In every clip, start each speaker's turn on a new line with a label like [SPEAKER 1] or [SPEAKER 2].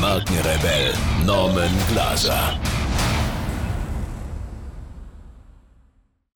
[SPEAKER 1] Markenrebell Norman Glaser.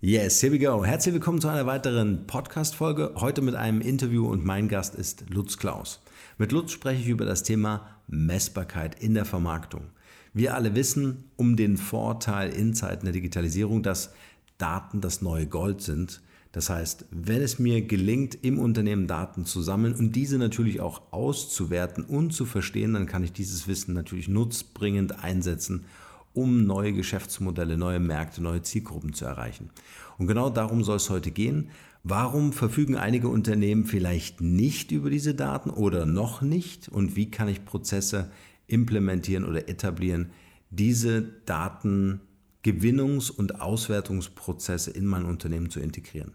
[SPEAKER 2] Yes, here we go. Herzlich willkommen zu einer weiteren Podcast-Folge. Heute mit einem Interview und mein Gast ist Lutz Klaus. Mit Lutz spreche ich über das Thema Messbarkeit in der Vermarktung. Wir alle wissen um den Vorteil in Zeiten der Digitalisierung, dass Daten das neue Gold sind. Das heißt, wenn es mir gelingt, im Unternehmen Daten zu sammeln und diese natürlich auch auszuwerten und zu verstehen, dann kann ich dieses Wissen natürlich nutzbringend einsetzen, um neue Geschäftsmodelle, neue Märkte, neue Zielgruppen zu erreichen. Und genau darum soll es heute gehen. Warum verfügen einige Unternehmen vielleicht nicht über diese Daten oder noch nicht? Und wie kann ich Prozesse implementieren oder etablieren, diese Daten Gewinnungs- und Auswertungsprozesse in mein Unternehmen zu integrieren.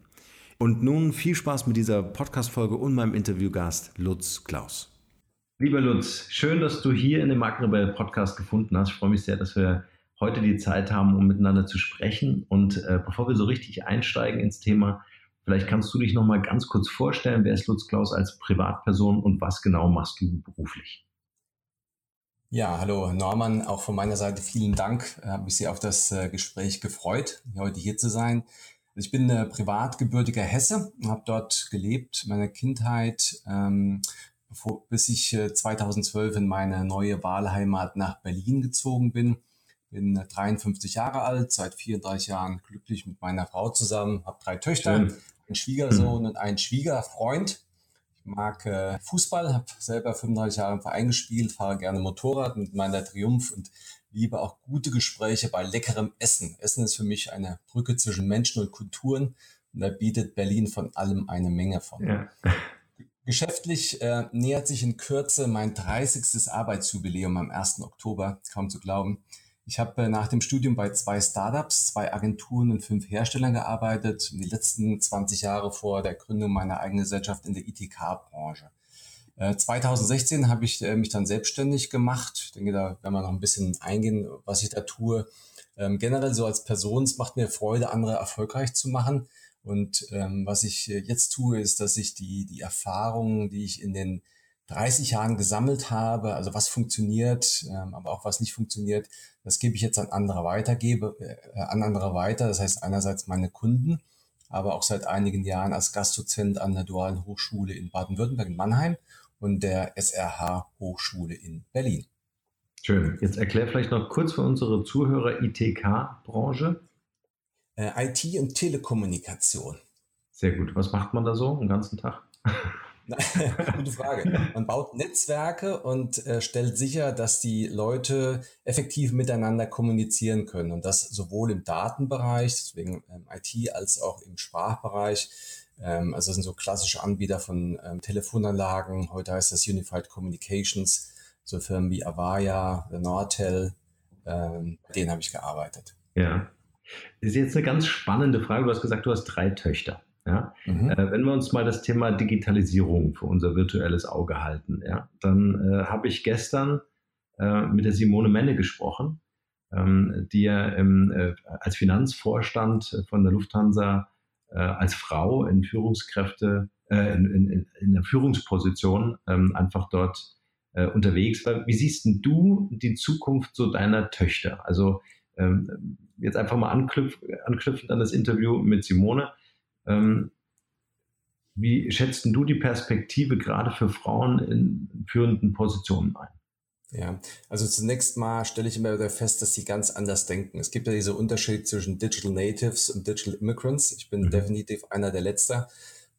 [SPEAKER 2] Und nun viel Spaß mit dieser Podcast-Folge und meinem Interviewgast Lutz Klaus. Lieber Lutz, schön, dass du hier in dem Markenrebell Podcast gefunden hast. Ich freue mich sehr, dass wir heute die Zeit haben, um miteinander zu sprechen. Und äh, bevor wir so richtig einsteigen ins Thema, vielleicht kannst du dich noch mal ganz kurz vorstellen. Wer ist Lutz Klaus als Privatperson und was genau machst du beruflich?
[SPEAKER 3] Ja, hallo Norman, auch von meiner Seite vielen Dank. Ich habe mich sehr auf das äh, Gespräch gefreut, heute hier zu sein. Also ich bin äh, privat gebürtiger Hesse, habe dort gelebt, meine Kindheit, ähm, bevor, bis ich äh, 2012 in meine neue Wahlheimat nach Berlin gezogen bin. Bin 53 äh, Jahre alt, seit 34 Jahren glücklich mit meiner Frau zusammen, habe drei Töchter, Schön. einen Schwiegersohn und einen Schwiegerfreund mag äh, Fußball, habe selber 35 Jahre im Verein gespielt, fahre gerne Motorrad mit meiner Triumph und liebe auch gute Gespräche bei leckerem Essen. Essen ist für mich eine Brücke zwischen Menschen und Kulturen und da bietet Berlin von allem eine Menge von. Ja. Geschäftlich äh, nähert sich in Kürze mein 30. Arbeitsjubiläum am 1. Oktober, kaum zu glauben. Ich habe äh, nach dem Studium bei zwei Startups, zwei Agenturen und fünf Herstellern gearbeitet. Die letzten 20 Jahre vor der Gründung meiner eigenen Gesellschaft in der ITK-Branche. 2016 äh, habe ich äh, mich dann selbstständig gemacht. Ich denke, da werden wir noch ein bisschen eingehen, was ich da tue. Ähm, generell so als Person, es macht mir Freude, andere erfolgreich zu machen. Und ähm, was ich jetzt tue, ist, dass ich die, die Erfahrungen, die ich in den 30 Jahren gesammelt habe, also was funktioniert, ähm, aber auch was nicht funktioniert, das gebe ich jetzt an andere weitergebe, äh, an andere weiter. Das heißt einerseits meine Kunden, aber auch seit einigen Jahren als Gastdozent an der Dualen Hochschule in Baden-Württemberg in Mannheim und der SRH Hochschule in Berlin.
[SPEAKER 2] Schön. Jetzt erklär vielleicht noch kurz für unsere Zuhörer ITK-Branche.
[SPEAKER 3] Äh, IT und Telekommunikation.
[SPEAKER 2] Sehr gut. Was macht man da so den ganzen Tag?
[SPEAKER 3] Gute Frage. Man baut Netzwerke und äh, stellt sicher, dass die Leute effektiv miteinander kommunizieren können. Und das sowohl im Datenbereich, deswegen ähm, IT, als auch im Sprachbereich. Ähm, also das sind so klassische Anbieter von ähm, Telefonanlagen. Heute heißt das Unified Communications. So Firmen wie Avaya, Nortel, ähm, denen habe ich gearbeitet.
[SPEAKER 2] Ja. Das ist jetzt eine ganz spannende Frage. Du hast gesagt, du hast drei Töchter. Ja? Mhm. Äh, wenn wir uns mal das Thema Digitalisierung für unser virtuelles Auge halten, ja, dann äh, habe ich gestern äh, mit der Simone Menne gesprochen, ähm, die ja im, äh, als Finanzvorstand von der Lufthansa äh, als Frau in Führungskräfte, äh, in, in, in der Führungsposition ähm, einfach dort unterwegs war. Wie siehst denn du die Zukunft so deiner Töchter? Also ähm, jetzt einfach mal anknüpf, anknüpfend an das Interview mit Simone. Ähm, wie schätzt du die Perspektive gerade für Frauen in führenden Positionen ein?
[SPEAKER 3] Ja, also zunächst mal stelle ich immer wieder fest, dass sie ganz anders denken. Es gibt ja diese Unterschied zwischen Digital Natives und Digital Immigrants. Ich bin mhm. definitiv einer der Letzter.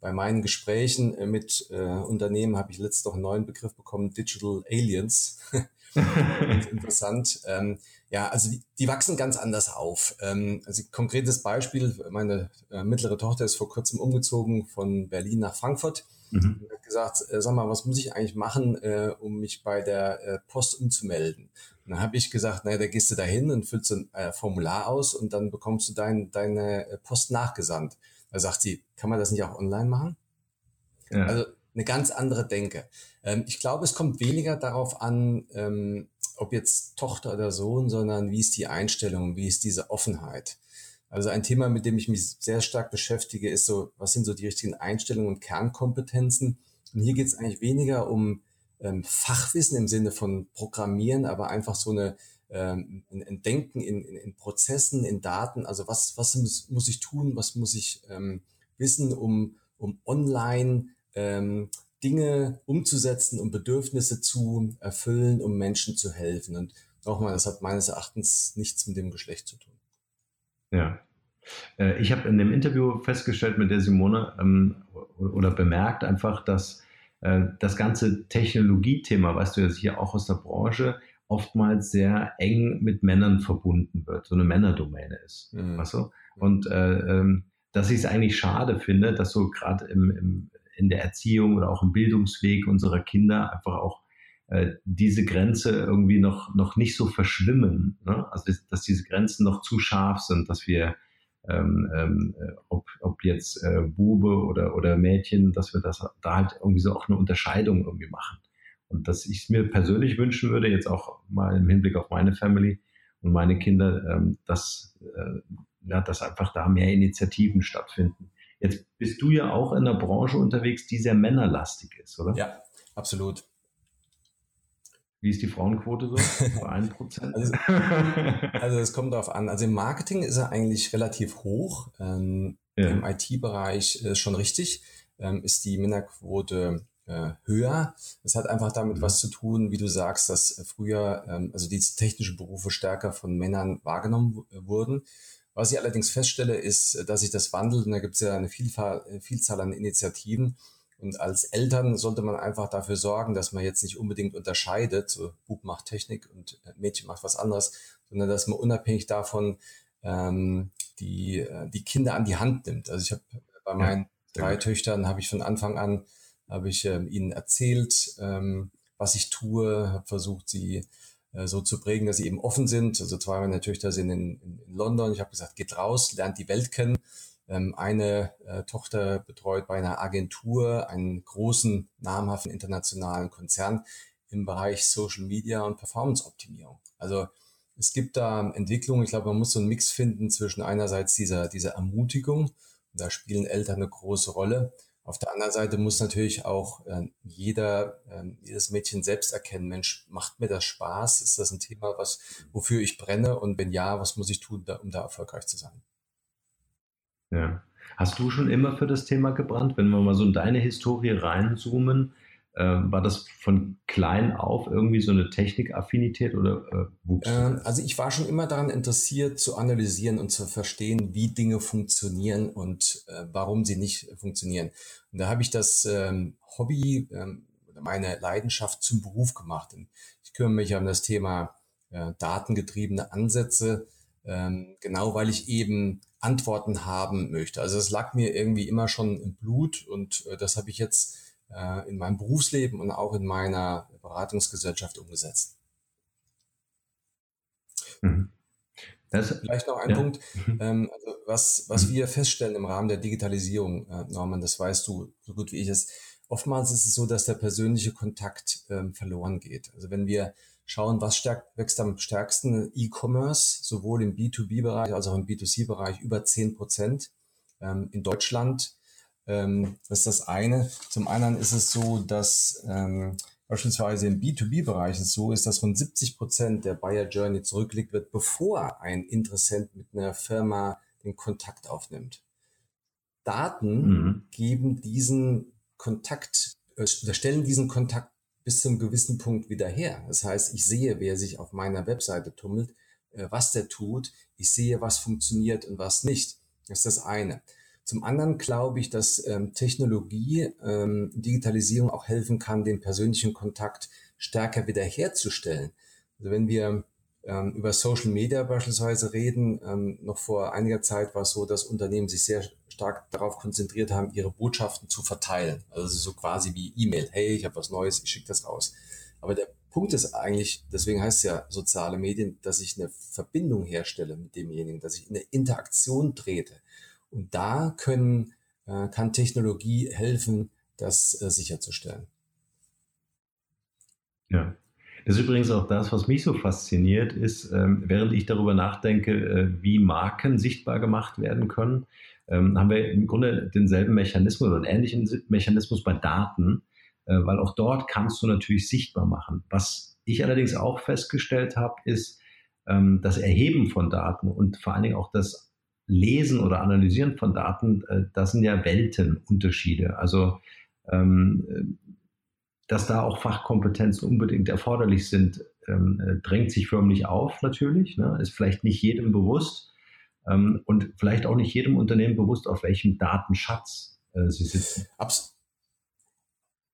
[SPEAKER 3] bei meinen Gesprächen mit äh, Unternehmen habe ich letztens noch einen neuen Begriff bekommen, Digital Aliens. interessant. Ähm, ja, also die, die, wachsen ganz anders auf. Ähm, also konkretes Beispiel, meine äh, mittlere Tochter ist vor kurzem umgezogen von Berlin nach Frankfurt. Mhm. Und hat gesagt, äh, sag mal, was muss ich eigentlich machen, äh, um mich bei der äh, Post umzumelden? Und dann habe ich gesagt, naja, da gehst du da hin und füllst ein äh, Formular aus und dann bekommst du dein, deine äh, Post nachgesandt. Da sagt sie, kann man das nicht auch online machen? Ja. Also eine ganz andere Denke. Ähm, ich glaube, es kommt weniger darauf an, ähm, ob jetzt Tochter oder Sohn, sondern wie ist die Einstellung, wie ist diese Offenheit. Also ein Thema, mit dem ich mich sehr stark beschäftige, ist so, was sind so die richtigen Einstellungen und Kernkompetenzen? Und hier geht es eigentlich weniger um ähm, Fachwissen im Sinne von Programmieren, aber einfach so eine ähm, ein Denken in, in, in Prozessen, in Daten. Also was, was muss, muss ich tun, was muss ich ähm, wissen, um, um online ähm, Dinge umzusetzen, um Bedürfnisse zu erfüllen, um Menschen zu helfen. Und nochmal, das hat meines Erachtens nichts mit dem Geschlecht zu tun.
[SPEAKER 2] Ja. Äh, ich habe in dem Interview festgestellt mit der Simone ähm, oder bemerkt einfach, dass äh, das ganze Technologiethema, weißt du jetzt hier auch aus der Branche, oftmals sehr eng mit Männern verbunden wird, so eine Männerdomäne ist. Mhm. Weißt du? Und äh, ähm, dass ich es eigentlich schade finde, dass so gerade im, im, in der Erziehung oder auch im Bildungsweg unserer Kinder einfach auch äh, diese Grenze irgendwie noch, noch nicht so verschwimmen. Ne? Also dass diese Grenzen noch zu scharf sind, dass wir ähm, ähm, ob, ob jetzt äh, Bube oder, oder Mädchen, dass wir das da halt irgendwie so auch eine Unterscheidung irgendwie machen. Und dass ich es mir persönlich wünschen würde, jetzt auch mal im Hinblick auf meine Family und meine Kinder, ähm, dass, äh, ja, dass einfach da mehr Initiativen stattfinden. Jetzt bist du ja auch in einer Branche unterwegs, die sehr männerlastig ist, oder?
[SPEAKER 3] Ja, absolut.
[SPEAKER 2] Wie ist die Frauenquote so? Ein Prozent?
[SPEAKER 3] also, also es kommt darauf an. Also im Marketing ist er eigentlich relativ hoch. Ähm, ja. Im IT-Bereich äh, schon richtig. Ähm, ist die Männerquote äh, höher. Das hat einfach damit mhm. was zu tun, wie du sagst, dass früher ähm, also diese technischen Berufe stärker von Männern wahrgenommen wurden. Was ich allerdings feststelle, ist, dass sich das wandelt und da gibt es ja eine äh, Vielzahl an Initiativen. Und als Eltern sollte man einfach dafür sorgen, dass man jetzt nicht unbedingt unterscheidet, so Bub macht Technik und äh, Mädchen macht was anderes, sondern dass man unabhängig davon ähm, die, äh, die Kinder an die Hand nimmt. Also ich habe bei meinen ja, drei gut. Töchtern habe ich von Anfang an habe ich ähm, ihnen erzählt, ähm, was ich tue, habe versucht, sie so zu prägen, dass sie eben offen sind. Also zwei meiner Töchter sind in, in, in London. Ich habe gesagt, geht raus, lernt die Welt kennen. Ähm, eine äh, Tochter betreut bei einer Agentur einen großen, namhaften internationalen Konzern im Bereich Social Media und Performance-Optimierung. Also es gibt da Entwicklungen. Ich glaube, man muss so einen Mix finden zwischen einerseits dieser, dieser Ermutigung, da spielen Eltern eine große Rolle, auf der anderen Seite muss natürlich auch äh, jeder, äh, jedes Mädchen selbst erkennen, Mensch, macht mir das Spaß? Ist das ein Thema, was, wofür ich brenne? Und wenn ja, was muss ich tun, da, um da erfolgreich zu sein?
[SPEAKER 2] Ja. Hast du schon immer für das Thema gebrannt? Wenn wir mal so in deine Historie reinzoomen, war das von klein auf irgendwie so eine Technikaffinität oder äh,
[SPEAKER 3] wuchs? Ähm, also ich war schon immer daran interessiert zu analysieren und zu verstehen, wie Dinge funktionieren und äh, warum sie nicht funktionieren. Und da habe ich das ähm, Hobby ähm, oder meine Leidenschaft zum Beruf gemacht. Und ich kümmere mich um das Thema äh, datengetriebene Ansätze, ähm, genau weil ich eben Antworten haben möchte. Also es lag mir irgendwie immer schon im Blut und äh, das habe ich jetzt in meinem Berufsleben und auch in meiner Beratungsgesellschaft umgesetzt. Mhm. Vielleicht noch ein ja. Punkt, mhm. ähm, also was, was mhm. wir feststellen im Rahmen der Digitalisierung, äh, Norman, das weißt du so gut wie ich es. Oftmals ist es so, dass der persönliche Kontakt ähm, verloren geht. Also wenn wir schauen, was stärkt, wächst am stärksten, E-Commerce, sowohl im B2B-Bereich als auch im B2C-Bereich über 10 Prozent. Ähm, in Deutschland ähm, das ist das eine. Zum anderen ist es so, dass ähm, beispielsweise im B2B-Bereich es so ist, dass von 70 Prozent der Buyer Journey zurückgelegt wird, bevor ein Interessent mit einer Firma den Kontakt aufnimmt. Daten mhm. geben diesen Kontakt, äh, stellen diesen Kontakt bis zum gewissen Punkt wieder her. Das heißt, ich sehe, wer sich auf meiner Webseite tummelt, äh, was der tut. Ich sehe, was funktioniert und was nicht. Das ist das eine. Zum anderen glaube ich, dass ähm, Technologie, ähm, Digitalisierung auch helfen kann, den persönlichen Kontakt stärker wiederherzustellen. Also wenn wir ähm, über Social Media beispielsweise reden, ähm, noch vor einiger Zeit war es so, dass Unternehmen sich sehr stark darauf konzentriert haben, ihre Botschaften zu verteilen. Also so quasi wie E-Mail. Hey, ich habe was Neues, ich schicke das raus. Aber der Punkt ist eigentlich, deswegen heißt es ja soziale Medien, dass ich eine Verbindung herstelle mit demjenigen, dass ich eine Interaktion trete. Und da können, äh, kann Technologie helfen, das äh, sicherzustellen.
[SPEAKER 2] Ja. Das ist übrigens auch das, was mich so fasziniert, ist, ähm, während ich darüber nachdenke, äh, wie Marken sichtbar gemacht werden können, ähm, haben wir im Grunde denselben Mechanismus oder einen ähnlichen Mechanismus bei Daten, äh, weil auch dort kannst du natürlich sichtbar machen. Was ich allerdings auch festgestellt habe, ist ähm, das Erheben von Daten und vor allen Dingen auch das Lesen oder Analysieren von Daten, äh, das sind ja Weltenunterschiede. Also ähm, dass da auch Fachkompetenzen unbedingt erforderlich sind, ähm, äh, drängt sich förmlich auf natürlich, ne? ist vielleicht nicht jedem bewusst ähm, und vielleicht auch nicht jedem Unternehmen bewusst, auf welchem Datenschatz äh, sie sitzen.
[SPEAKER 3] Abs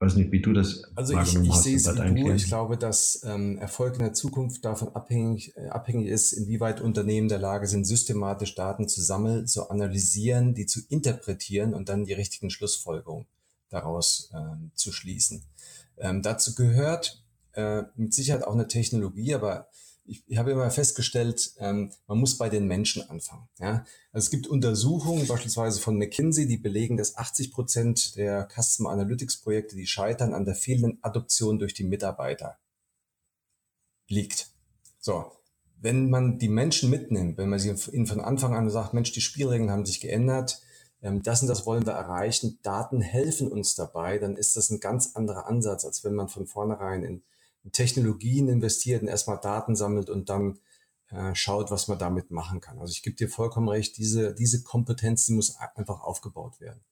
[SPEAKER 2] weiß nicht, wie du das
[SPEAKER 3] Also ich, ich sehe es wie du. Ich glaube, dass ähm, Erfolg in der Zukunft davon abhängig, äh, abhängig ist, inwieweit Unternehmen der Lage sind, systematisch Daten zu sammeln, zu analysieren, die zu interpretieren und dann die richtigen Schlussfolgerungen daraus ähm, zu schließen. Ähm, dazu gehört äh, mit Sicherheit auch eine Technologie, aber ich, ich habe immer festgestellt, ähm, man muss bei den Menschen anfangen. Ja? Also es gibt Untersuchungen, beispielsweise von McKinsey, die belegen, dass 80 Prozent der Customer Analytics Projekte, die scheitern an der fehlenden Adoption durch die Mitarbeiter, liegt. So, wenn man die Menschen mitnimmt, wenn man sie ihnen von Anfang an sagt, Mensch, die Spielregeln haben sich geändert, ähm, das und das wollen wir erreichen, Daten helfen uns dabei, dann ist das ein ganz anderer Ansatz, als wenn man von vornherein in Technologien investiert und erstmal Daten sammelt und dann äh, schaut, was man damit machen kann. Also ich gebe dir vollkommen recht, diese, diese Kompetenz, die muss einfach aufgebaut werden.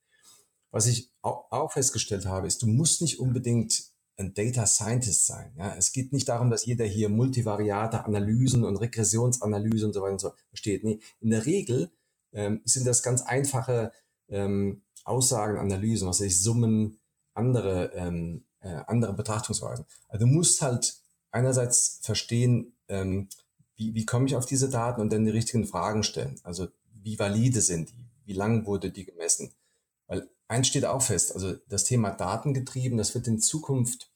[SPEAKER 3] Was ich auch, auch festgestellt habe, ist, du musst nicht unbedingt ein Data Scientist sein. Ja, es geht nicht darum, dass jeder hier multivariate Analysen und Regressionsanalyse und so weiter und so versteht. Nee, in der Regel ähm, sind das ganz einfache ähm, Aussagen, Analysen, was ich Summen, andere ähm, äh, andere Betrachtungsweisen. Also du musst halt einerseits verstehen, ähm, wie, wie komme ich auf diese Daten und dann die richtigen Fragen stellen. Also wie valide sind die? Wie lang wurde die gemessen? Weil eins steht auch fest, also das Thema Datengetrieben, das wird in Zukunft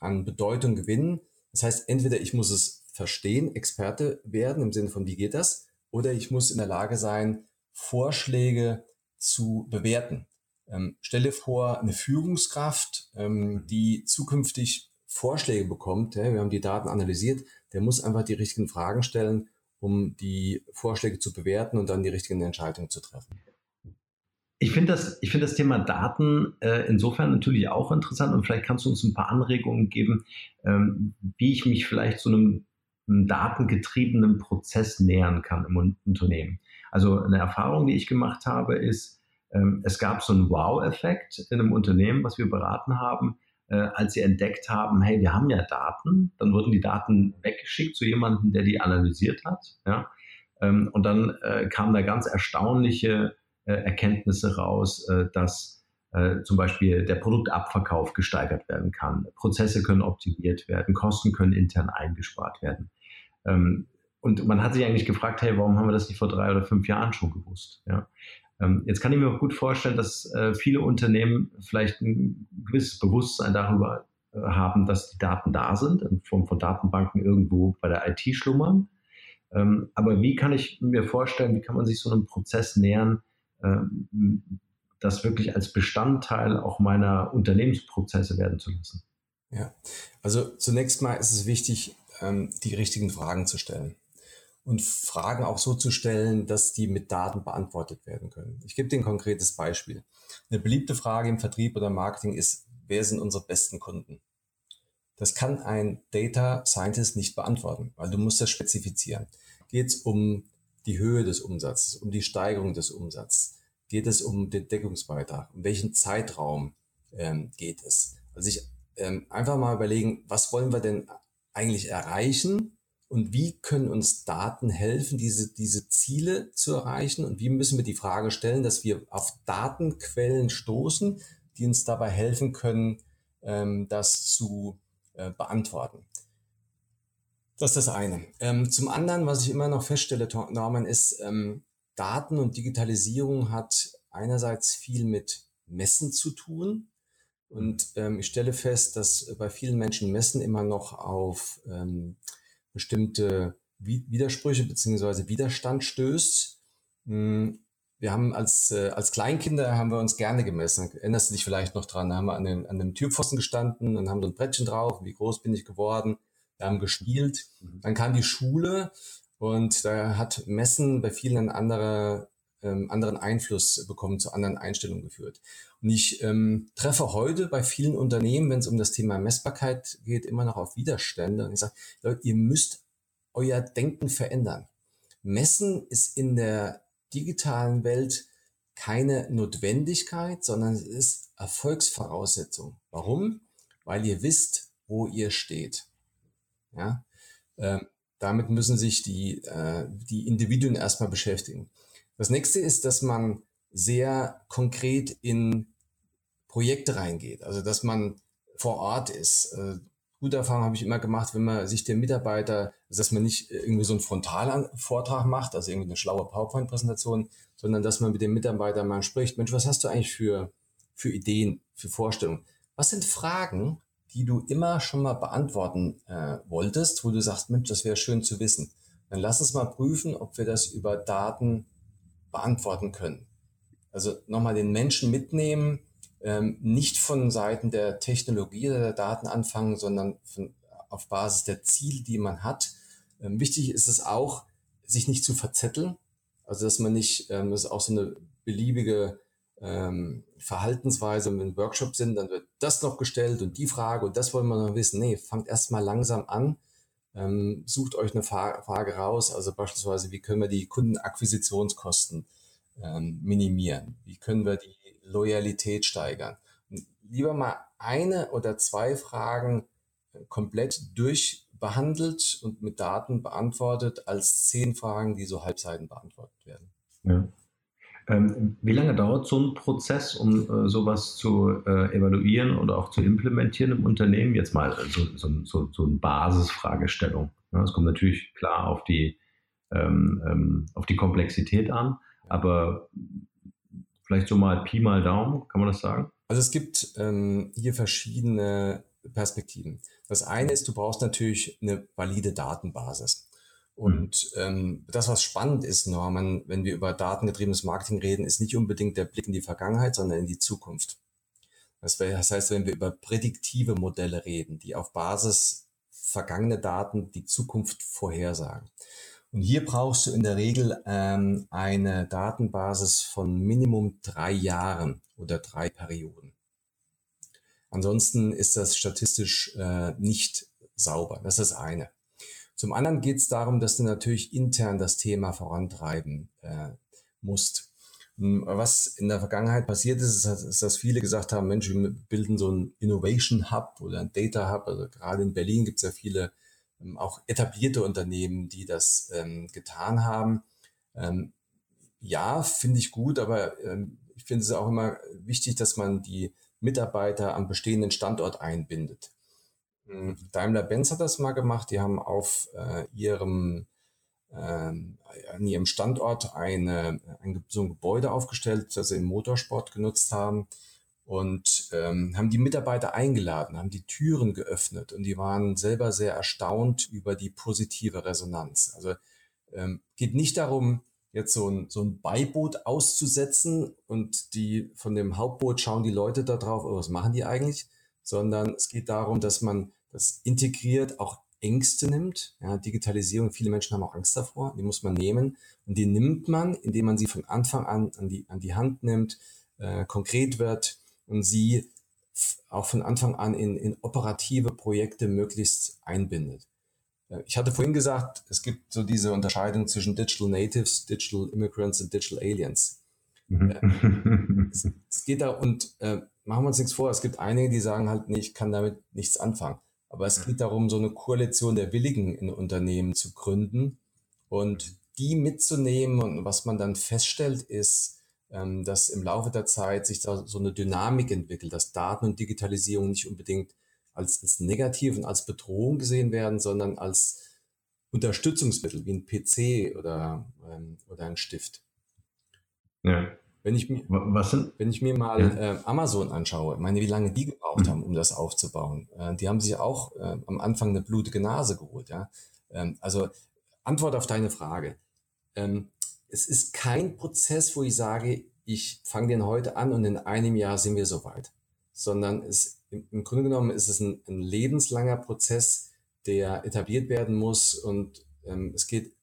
[SPEAKER 3] an Bedeutung gewinnen. Das heißt, entweder ich muss es verstehen, Experte werden im Sinne von, wie geht das? Oder ich muss in der Lage sein, Vorschläge zu bewerten. Ähm, stelle vor, eine Führungskraft, ähm, die zukünftig Vorschläge bekommt, ja, wir haben die Daten analysiert, der muss einfach die richtigen Fragen stellen, um die Vorschläge zu bewerten und dann die richtigen Entscheidungen zu treffen.
[SPEAKER 2] Ich finde das, ich das Thema Daten äh, insofern natürlich auch interessant und vielleicht kannst du uns ein paar Anregungen geben, ähm, wie ich mich vielleicht zu einem, einem datengetriebenen Prozess nähern kann im Unternehmen. Also eine Erfahrung, die ich gemacht habe, ist, ähm, es gab so einen Wow-Effekt in einem Unternehmen, was wir beraten haben, äh, als sie entdeckt haben, hey, wir haben ja Daten, dann wurden die Daten weggeschickt zu jemandem, der die analysiert hat. Ja? Ähm, und dann äh, kamen da ganz erstaunliche äh, Erkenntnisse raus, dass zum Beispiel der Produktabverkauf gesteigert werden kann, Prozesse können optimiert werden, Kosten können intern eingespart werden. Ähm, und man hat sich eigentlich gefragt, hey, warum haben wir das nicht vor drei oder fünf Jahren schon gewusst? Ja? Ähm, jetzt kann ich mir auch gut vorstellen, dass äh, viele Unternehmen vielleicht ein gewisses Bewusstsein darüber äh, haben, dass die Daten da sind, in Form von Datenbanken irgendwo bei der IT schlummern. Ähm, aber wie kann ich mir vorstellen, wie kann man sich so einem Prozess nähern, ähm, das wirklich als Bestandteil auch meiner Unternehmensprozesse werden zu lassen?
[SPEAKER 3] Ja, also zunächst mal ist es wichtig, die richtigen Fragen zu stellen und Fragen auch so zu stellen, dass die mit Daten beantwortet werden können. Ich gebe dir ein konkretes Beispiel. Eine beliebte Frage im Vertrieb oder Marketing ist, wer sind unsere besten Kunden? Das kann ein Data Scientist nicht beantworten, weil du musst das spezifizieren. Geht es um die Höhe des Umsatzes, um die Steigerung des Umsatzes? Geht es um den Deckungsbeitrag? Um welchen Zeitraum ähm, geht es? Also ich ähm, einfach mal überlegen, was wollen wir denn eigentlich erreichen und wie können uns Daten helfen, diese, diese Ziele zu erreichen und wie müssen wir die Frage stellen, dass wir auf Datenquellen stoßen, die uns dabei helfen können, ähm, das zu äh, beantworten. Das ist das eine. Ähm, zum anderen, was ich immer noch feststelle, Norman, ist, ähm, Daten und Digitalisierung hat einerseits viel mit Messen zu tun. Und ähm, ich stelle fest, dass bei vielen Menschen Messen immer noch auf ähm, bestimmte Widersprüche beziehungsweise Widerstand stößt. Hm, wir haben als, äh, als Kleinkinder haben wir uns gerne gemessen. Erinnerst du dich vielleicht noch dran? Da haben wir an, dem, an einem Türpfosten gestanden und haben so ein Brettchen drauf. Wie groß bin ich geworden? Wir haben gespielt. Mhm. Dann kam die Schule und da hat Messen bei vielen andere, ähm, anderen Einfluss bekommen, zu anderen Einstellungen geführt. Und ich ähm, treffe heute bei vielen Unternehmen, wenn es um das Thema Messbarkeit geht, immer noch auf Widerstände. Und ich sage, Leute, ihr müsst euer Denken verändern. Messen ist in der digitalen Welt keine Notwendigkeit, sondern es ist Erfolgsvoraussetzung. Warum? Weil ihr wisst, wo ihr steht. Ja? Ähm, damit müssen sich die, äh, die Individuen erstmal beschäftigen. Das nächste ist, dass man sehr konkret in Projekte reingeht, also dass man vor Ort ist. Äh, gute Erfahrung habe ich immer gemacht, wenn man sich den Mitarbeiter, also dass man nicht irgendwie so einen Frontalvortrag macht, also irgendwie eine schlaue PowerPoint-Präsentation, sondern dass man mit dem Mitarbeiter mal spricht, Mensch, was hast du eigentlich für, für Ideen, für Vorstellungen? Was sind Fragen, die du immer schon mal beantworten äh, wolltest, wo du sagst, Mensch, das wäre schön zu wissen. Dann lass uns mal prüfen, ob wir das über Daten beantworten können. Also nochmal den Menschen mitnehmen, ähm, nicht von Seiten der Technologie oder der Daten anfangen, sondern von, auf Basis der Ziele, die man hat. Ähm, wichtig ist es auch, sich nicht zu verzetteln. Also dass man nicht, ähm, das ist auch so eine beliebige ähm, Verhaltensweise, wenn Workshops sind, dann wird das noch gestellt und die Frage und das wollen wir noch wissen. Nee, fangt erstmal langsam an, ähm, sucht euch eine Frage raus, also beispielsweise, wie können wir die Kundenakquisitionskosten ähm, minimieren? Wie können wir die Loyalität steigern? Lieber mal eine oder zwei Fragen äh, komplett durchbehandelt und mit Daten beantwortet, als zehn Fragen, die so halbseiten beantwortet werden.
[SPEAKER 2] Ja. Ähm, wie lange dauert so ein Prozess, um äh, sowas zu äh, evaluieren oder auch zu implementieren im Unternehmen? Jetzt mal so, so, so, so eine Basisfragestellung. Es ja, kommt natürlich klar auf die, ähm, ähm, auf die Komplexität an, aber vielleicht so mal Pi mal Daumen, kann man das sagen?
[SPEAKER 3] Also es gibt ähm, hier verschiedene Perspektiven. Das eine ist, du brauchst natürlich eine valide Datenbasis. Und ähm, das, was spannend ist, Norman, wenn wir über datengetriebenes Marketing reden, ist nicht unbedingt der Blick in die Vergangenheit, sondern in die Zukunft. Das heißt, wenn wir über prädiktive Modelle reden, die auf Basis vergangener Daten die Zukunft vorhersagen. Und hier brauchst du in der Regel ähm, eine Datenbasis von Minimum drei Jahren oder drei Perioden. Ansonsten ist das statistisch äh, nicht sauber. Das ist das eine. Zum anderen geht es darum, dass du natürlich intern das Thema vorantreiben äh, musst. Hm, was in der Vergangenheit passiert ist, ist, dass viele gesagt haben, Mensch, wir bilden so ein Innovation Hub oder ein Data Hub. Also gerade in Berlin gibt es ja viele ähm, auch etablierte Unternehmen, die das ähm, getan haben. Ähm, ja, finde ich gut, aber ähm, ich finde es auch immer wichtig, dass man die Mitarbeiter am bestehenden Standort einbindet. Hm, Daimler-Benz hat das mal gemacht. Die haben auf äh, ihrem ähm, an ihrem Standort eine, ein, so ein Gebäude aufgestellt, das sie im Motorsport genutzt haben und ähm, haben die Mitarbeiter eingeladen, haben die Türen geöffnet und die waren selber sehr erstaunt über die positive Resonanz. Also ähm, geht nicht darum, jetzt so ein, so ein Beiboot auszusetzen und die von dem Hauptboot schauen die Leute da drauf, oh, was machen die eigentlich, sondern es geht darum, dass man das integriert, auch Ängste nimmt. Ja, Digitalisierung, viele Menschen haben auch Angst davor, die muss man nehmen. Und die nimmt man, indem man sie von Anfang an an die, an die Hand nimmt, äh, konkret wird und sie auch von Anfang an in, in operative Projekte möglichst einbindet. Äh, ich hatte vorhin gesagt, es gibt so diese Unterscheidung zwischen Digital Natives, Digital Immigrants und Digital Aliens. Mhm. Äh, es, es, geht da und äh, machen wir uns nichts vor, es gibt einige, die sagen halt, nee, ich kann damit nichts anfangen. Aber es geht darum, so eine Koalition der Willigen in Unternehmen zu gründen und die mitzunehmen. Und was man dann feststellt, ist, ähm, dass im Laufe der Zeit sich da so eine Dynamik entwickelt, dass Daten und Digitalisierung nicht unbedingt als, als negativ und als Bedrohung gesehen werden, sondern als Unterstützungsmittel wie ein PC oder, ähm, oder ein Stift. Ja. Wenn ich mir, Was sind? Wenn ich mir mal ja. äh, Amazon anschaue, meine, wie lange die gebraucht mhm. haben, um das aufzubauen. Äh, die haben sich auch äh, am Anfang eine blutige Nase geholt. Ja? Ähm, also Antwort auf deine Frage. Ähm, es ist kein Prozess, wo ich sage, ich fange den heute an und in einem Jahr sind wir soweit, sondern es, im, im Grunde genommen ist es ein, ein lebenslanger Prozess, der etabliert werden muss. Und ähm, es geht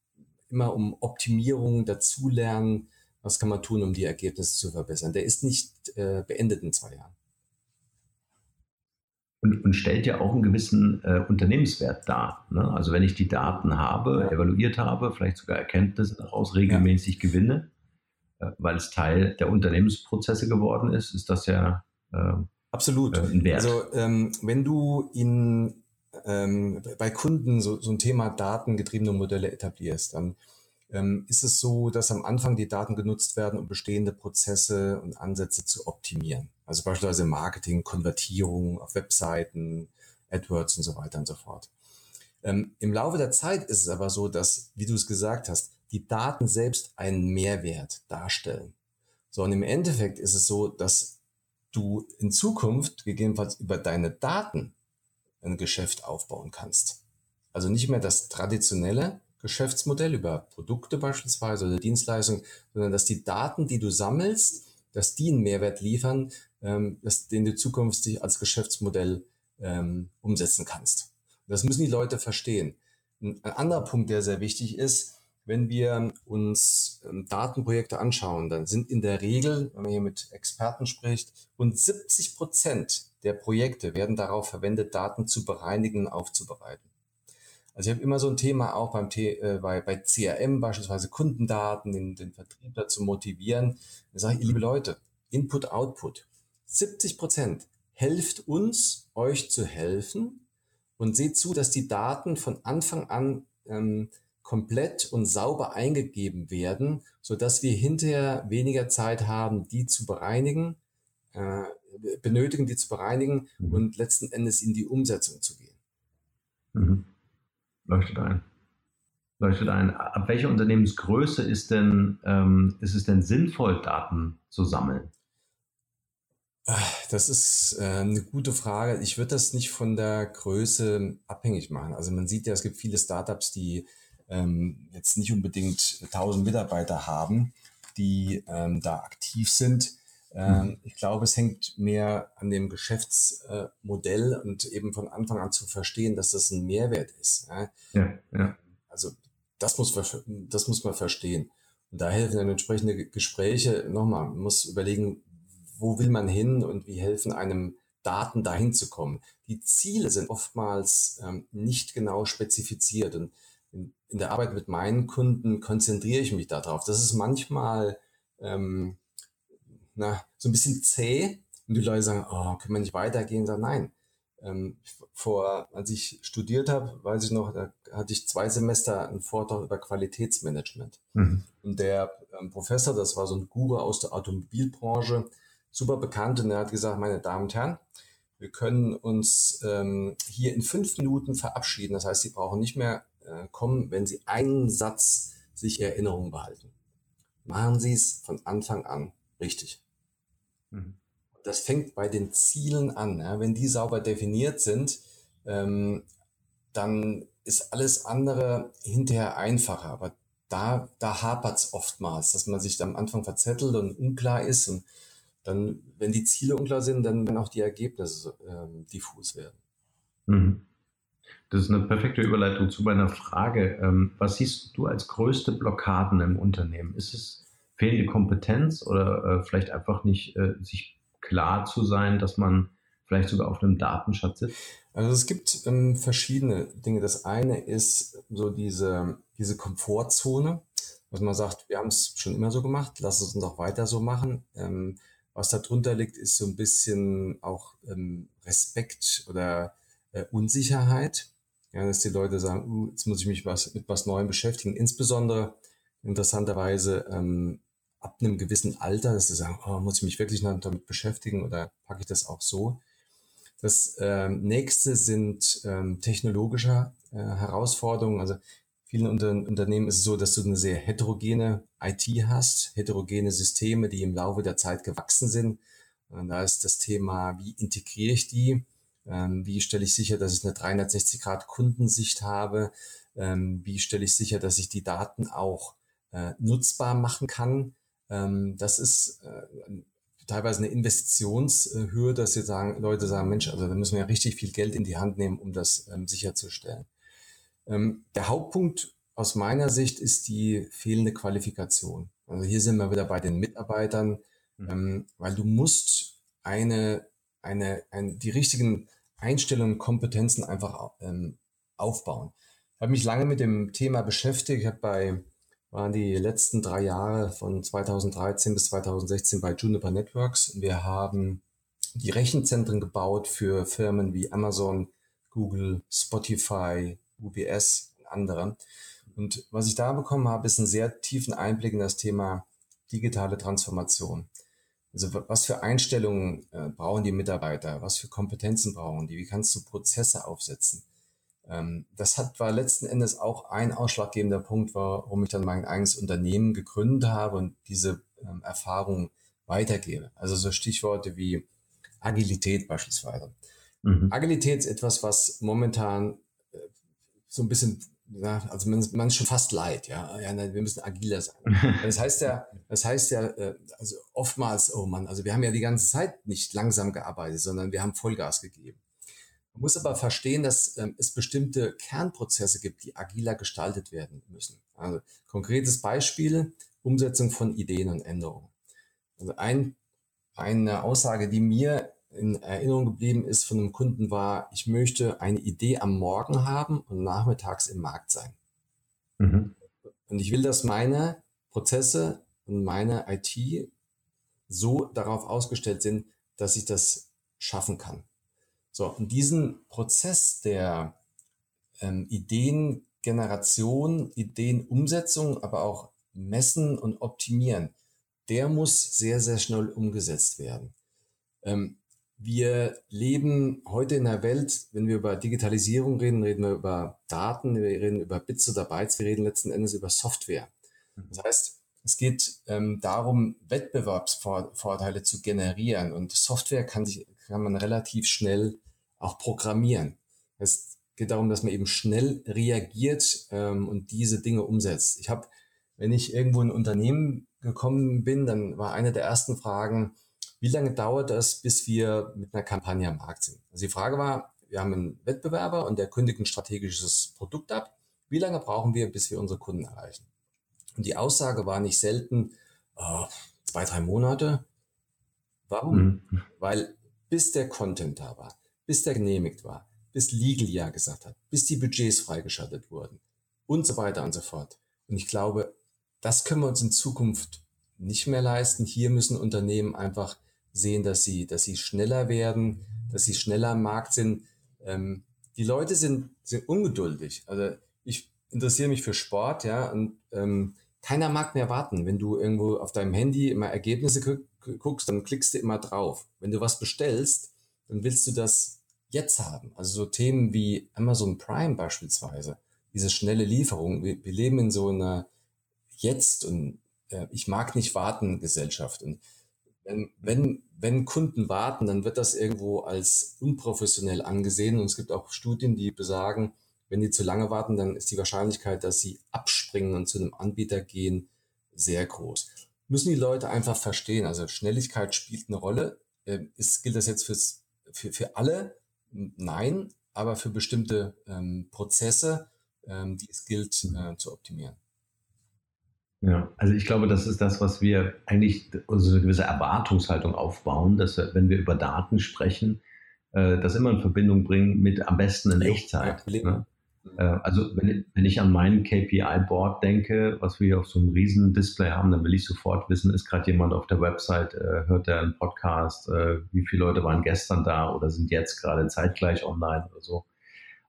[SPEAKER 3] immer um Optimierung, Dazulernen. Was kann man tun, um die Ergebnisse zu verbessern? Der ist nicht äh, beendet in zwei Jahren.
[SPEAKER 2] Und, und stellt ja auch einen gewissen äh, Unternehmenswert dar. Ne? Also wenn ich die Daten habe, ja. evaluiert habe, vielleicht sogar Erkenntnisse daraus regelmäßig ja. gewinne, äh, weil es Teil der Unternehmensprozesse geworden ist, ist das ja
[SPEAKER 3] äh, Absolut. Ein Wert. Also ähm, wenn du in ähm, bei Kunden so, so ein Thema datengetriebene Modelle etablierst, dann ähm, ist es so, dass am Anfang die Daten genutzt werden, um bestehende Prozesse und Ansätze zu optimieren. Also beispielsweise Marketing, Konvertierung auf Webseiten, AdWords und so weiter und so fort. Ähm, Im Laufe der Zeit ist es aber so, dass, wie du es gesagt hast, die Daten selbst einen Mehrwert darstellen. So, und im Endeffekt ist es so, dass du in Zukunft gegebenenfalls über deine Daten ein Geschäft aufbauen kannst. Also nicht mehr das traditionelle Geschäftsmodell über Produkte beispielsweise oder Dienstleistungen, sondern dass die Daten, die du sammelst, dass die einen Mehrwert liefern, ähm, dass, den du zukünftig als Geschäftsmodell ähm, umsetzen kannst. das müssen die Leute verstehen. Ein anderer Punkt, der sehr wichtig ist, wenn wir uns ähm, Datenprojekte anschauen, dann sind in der Regel, wenn man hier mit Experten spricht, rund 70 Prozent der Projekte werden darauf verwendet, Daten zu bereinigen, aufzubereiten. Also ich habe immer so ein Thema auch beim T, äh, bei, bei CRM beispielsweise Kundendaten, den, den Vertrieb dazu motivieren. Da sage ich, liebe Leute, Input, Output. 70 Prozent helft uns, euch zu helfen und seht zu, dass die Daten von Anfang an ähm, komplett und sauber eingegeben werden, so dass wir hinterher weniger Zeit haben, die zu bereinigen, äh, benötigen, die zu bereinigen mhm. und letzten Endes in die Umsetzung zu gehen.
[SPEAKER 2] Mhm. Leuchtet ein. Leuchtet ein. Ab welcher Unternehmensgröße ist denn, ähm, ist es denn sinnvoll, Daten zu sammeln?
[SPEAKER 3] Das ist äh, eine gute Frage. Ich würde das nicht von der Größe abhängig machen. Also man sieht ja, es gibt viele Startups, die ähm, jetzt nicht unbedingt 1000 Mitarbeiter haben, die ähm, da aktiv sind. Ähm, mhm. Ich glaube, es hängt mehr an dem Geschäftsmodell und eben von Anfang an zu verstehen, dass das ein Mehrwert ist. Ja, ja. Also das muss, das muss man verstehen. Und da helfen dann entsprechende Gespräche. Nochmal, man muss überlegen, wo will man hin und wie helfen einem Daten dahin zu kommen. Die Ziele sind oftmals ähm, nicht genau spezifiziert und in, in, der Arbeit mit meinen Kunden konzentriere ich mich darauf. Das ist manchmal ähm, na, so ein bisschen zäh und die Leute sagen, oh, können wir nicht weitergehen? Sagen, nein. Ähm, vor, als ich studiert habe, weiß ich noch, da hatte ich zwei Semester einen Vortrag über Qualitätsmanagement. Mhm. Und der ähm, Professor, das war so ein Guru aus der Automobilbranche, super bekannt, und er hat gesagt, meine Damen und Herren, wir können uns ähm, hier in fünf Minuten verabschieden. Das heißt, Sie brauchen nicht mehr äh, kommen, wenn Sie einen Satz sich Erinnerung behalten. Machen Sie es von Anfang an richtig. Mhm. Das fängt bei den Zielen an. Ja? Wenn die sauber definiert sind, ähm, dann ist alles andere hinterher einfacher. Aber da, da hapert es oftmals, dass man sich am Anfang verzettelt und unklar ist. Und dann, wenn die Ziele unklar sind, dann werden auch die Ergebnisse ähm, diffus werden.
[SPEAKER 2] Mhm. Das ist eine perfekte Überleitung zu meiner Frage. Ähm, was siehst du als größte Blockaden im Unternehmen? Ist es fehlende Kompetenz oder äh, vielleicht einfach nicht äh, sich klar zu sein, dass man vielleicht sogar auf einem Datenschatz sitzt?
[SPEAKER 3] Also es gibt ähm, verschiedene Dinge. Das eine ist so diese, diese Komfortzone, dass man sagt, wir haben es schon immer so gemacht, lass es uns auch weiter so machen. Ähm, was darunter liegt, ist so ein bisschen auch ähm, Respekt oder äh, Unsicherheit, ja, dass die Leute sagen, uh, jetzt muss ich mich was, mit was Neuem beschäftigen. Insbesondere interessanterweise ähm, ab einem gewissen Alter, dass sie sagen, oh, muss ich mich wirklich damit beschäftigen oder packe ich das auch so? Das ähm, nächste sind ähm, technologische äh, Herausforderungen. Also vielen Unter Unternehmen ist es so, dass du eine sehr heterogene IT hast, heterogene Systeme, die im Laufe der Zeit gewachsen sind. Und da ist das Thema, wie integriere ich die? Ähm, wie stelle ich sicher, dass ich eine 360-Grad-Kundensicht habe? Ähm, wie stelle ich sicher, dass ich die Daten auch äh, nutzbar machen kann? Ähm, das ist äh, teilweise eine Investitionshöhe, dass sie sagen, Leute sagen, Mensch, also da müssen wir ja richtig viel Geld in die Hand nehmen, um das ähm, sicherzustellen. Ähm, der Hauptpunkt aus meiner Sicht ist die fehlende Qualifikation. Also hier sind wir wieder bei den Mitarbeitern, mhm. weil du musst eine, eine, ein, die richtigen Einstellungen, Kompetenzen einfach aufbauen. Ich habe mich lange mit dem Thema beschäftigt. Ich habe bei waren die letzten drei Jahre von 2013 bis 2016 bei Juniper Networks. Wir haben die Rechenzentren gebaut für Firmen wie Amazon, Google, Spotify, UBS und andere. Und was ich da bekommen habe, ist einen sehr tiefen Einblick in das Thema digitale Transformation. Also was für Einstellungen äh, brauchen die Mitarbeiter? Was für Kompetenzen brauchen die? Wie kannst du Prozesse aufsetzen? Ähm, das hat, war letzten Endes auch ein ausschlaggebender Punkt, warum ich dann mein eigenes Unternehmen gegründet habe und diese ähm, Erfahrung weitergebe. Also so Stichworte wie Agilität beispielsweise. Mhm. Agilität ist etwas, was momentan äh, so ein bisschen, ja, also man, man ist schon fast leid, ja, ja wir müssen agiler sein. Das heißt ja, das heißt ja, äh, also oftmals, oh Mann, also wir haben ja die ganze Zeit nicht langsam gearbeitet, sondern wir haben Vollgas gegeben. Man muss aber verstehen, dass ähm, es bestimmte Kernprozesse gibt, die agiler gestaltet werden müssen. Also konkretes Beispiel, Umsetzung von Ideen und Änderungen. Also ein, eine Aussage, die mir in Erinnerung geblieben ist von einem Kunden war, ich möchte eine Idee am Morgen haben und nachmittags im Markt sein. Mhm. Und ich will, dass meine Prozesse und meine IT so darauf ausgestellt sind, dass ich das schaffen kann. So, und diesen Prozess der ähm, Ideengeneration, Ideenumsetzung, aber auch messen und optimieren, der muss sehr, sehr schnell umgesetzt werden. Ähm, wir leben heute in einer Welt, wenn wir über Digitalisierung reden, reden wir über Daten, wir reden über Bits oder Bytes, wir reden letzten Endes über Software. Das heißt, es geht ähm, darum, Wettbewerbsvorteile zu generieren und Software kann sich kann man relativ schnell auch programmieren. Es geht darum, dass man eben schnell reagiert ähm, und diese Dinge umsetzt. Ich habe, wenn ich irgendwo in ein Unternehmen gekommen bin, dann war eine der ersten Fragen, wie lange dauert das, bis wir mit einer Kampagne am Markt sind? Also die Frage war, wir haben einen Wettbewerber und der kündigt ein strategisches Produkt ab. Wie lange brauchen wir, bis wir unsere Kunden erreichen? Und die Aussage war nicht selten, oh, zwei, drei Monate. Warum? Mhm. Weil bis der Content da war, bis der genehmigt war, bis Legal ja gesagt hat, bis die Budgets freigeschaltet wurden und so weiter und so fort. Und ich glaube, das können wir uns in Zukunft nicht mehr leisten. Hier müssen Unternehmen einfach sehen, dass sie, dass sie schneller werden, dass sie schneller am Markt sind. Ähm, die Leute sind, sind ungeduldig. Also ich interessiere mich für Sport, ja, und ähm, keiner mag mehr warten. Wenn du irgendwo auf deinem Handy immer Ergebnisse guckst, dann klickst du immer drauf. Wenn du was bestellst, dann willst du das jetzt haben. Also so Themen wie Amazon Prime beispielsweise, diese schnelle Lieferung. Wir, wir leben in so einer Jetzt und äh, ich mag nicht warten Gesellschaft. Und wenn, wenn, wenn Kunden warten, dann wird das irgendwo als unprofessionell angesehen. Und es gibt auch Studien, die besagen, wenn die zu lange warten, dann ist die Wahrscheinlichkeit, dass sie abspringen und zu einem Anbieter gehen, sehr groß. Müssen die Leute einfach verstehen. Also Schnelligkeit spielt eine Rolle. Ist, ähm, gilt das jetzt fürs, für, für alle? Nein, aber für bestimmte ähm, Prozesse, ähm, die es gilt äh, zu optimieren.
[SPEAKER 2] Ja, also ich glaube, das ist das, was wir eigentlich, also eine gewisse Erwartungshaltung aufbauen, dass wir, wenn wir über Daten sprechen, äh, das immer in Verbindung bringen mit am besten in Echtzeit. Ja, ne? Äh, also wenn, wenn ich an mein KPI-Board denke, was wir hier auf so einem riesen Display haben, dann will ich sofort wissen, ist gerade jemand auf der Website, äh, hört der einen Podcast, äh, wie viele Leute waren gestern da oder sind jetzt gerade zeitgleich online oder so.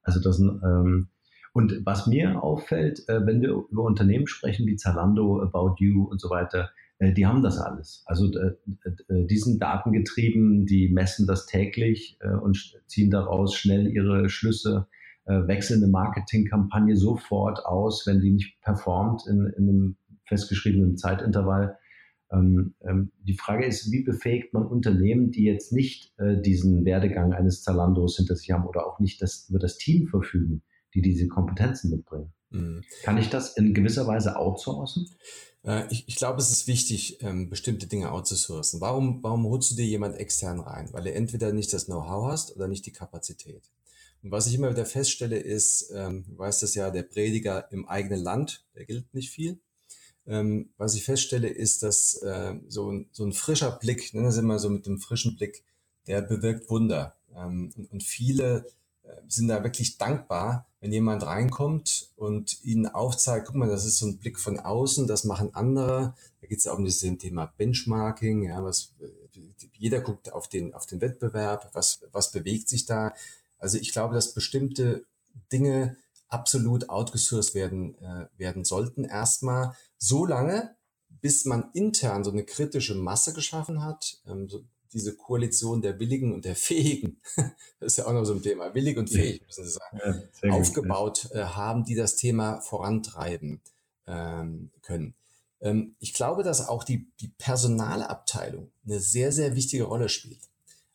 [SPEAKER 2] Also das ähm, und was mir auffällt, äh, wenn wir über Unternehmen sprechen wie Zalando, About You und so weiter, äh, die haben das alles. Also äh, die sind datengetrieben, die messen das täglich und ziehen daraus schnell ihre Schlüsse äh, wechseln eine Marketingkampagne sofort aus, wenn die nicht performt in, in einem festgeschriebenen Zeitintervall. Ähm, ähm, die Frage ist, wie befähigt man Unternehmen, die jetzt nicht äh, diesen Werdegang eines Zalandos hinter sich haben oder auch nicht das, über das Team verfügen, die diese Kompetenzen mitbringen? Mhm. Kann ich das in gewisser Weise outsourcen?
[SPEAKER 3] Äh, ich, ich glaube, es ist wichtig, ähm, bestimmte Dinge outzusourcen. Warum, warum holst du dir jemand extern rein? Weil du entweder nicht das Know-how hast oder nicht die Kapazität. Und was ich immer wieder feststelle, ist, ähm, du weißt das ja, der Prediger im eigenen Land, der gilt nicht viel. Ähm, was ich feststelle, ist, dass äh, so, ein, so ein frischer Blick, nennen wir es immer so mit dem frischen Blick, der bewirkt Wunder. Ähm, und, und viele äh, sind da wirklich dankbar, wenn jemand reinkommt und ihnen aufzeigt, guck mal, das ist so ein Blick von außen, das machen andere. Da geht es auch um das Thema Benchmarking, ja, was äh, jeder guckt auf den, auf den Wettbewerb, was, was bewegt sich da. Also ich glaube, dass bestimmte Dinge absolut outgesourced werden, äh, werden sollten. Erstmal so lange, bis man intern so eine kritische Masse geschaffen hat, ähm, so diese Koalition der Willigen und der Fähigen, das ist ja auch noch so ein Thema, willig und fähig, müssen Sie sagen, ja, aufgebaut äh, haben, die das Thema vorantreiben ähm, können. Ähm, ich glaube, dass auch die, die Personalabteilung eine sehr, sehr wichtige Rolle spielt.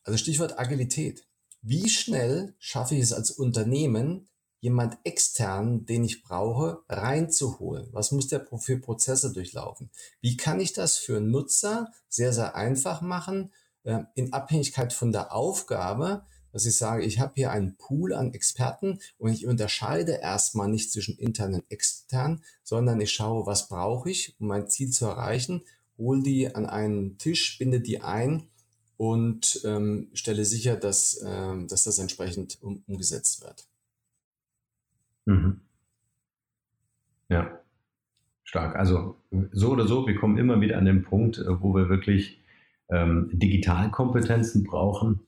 [SPEAKER 3] Also Stichwort Agilität. Wie schnell schaffe ich es als Unternehmen, jemand extern, den ich brauche, reinzuholen? Was muss der für Prozesse durchlaufen? Wie kann ich das für Nutzer sehr, sehr einfach machen, äh, in Abhängigkeit von der Aufgabe, dass ich sage, ich habe hier einen Pool an Experten und ich unterscheide erstmal nicht zwischen intern und extern, sondern ich schaue, was brauche ich, um mein Ziel zu erreichen, hole die an einen Tisch, binde die ein und ähm, stelle sicher, dass, ähm, dass das entsprechend um, umgesetzt wird.
[SPEAKER 2] Mhm. Ja, stark. Also so oder so, wir kommen immer wieder an den Punkt, äh, wo wir wirklich ähm, Digitalkompetenzen brauchen,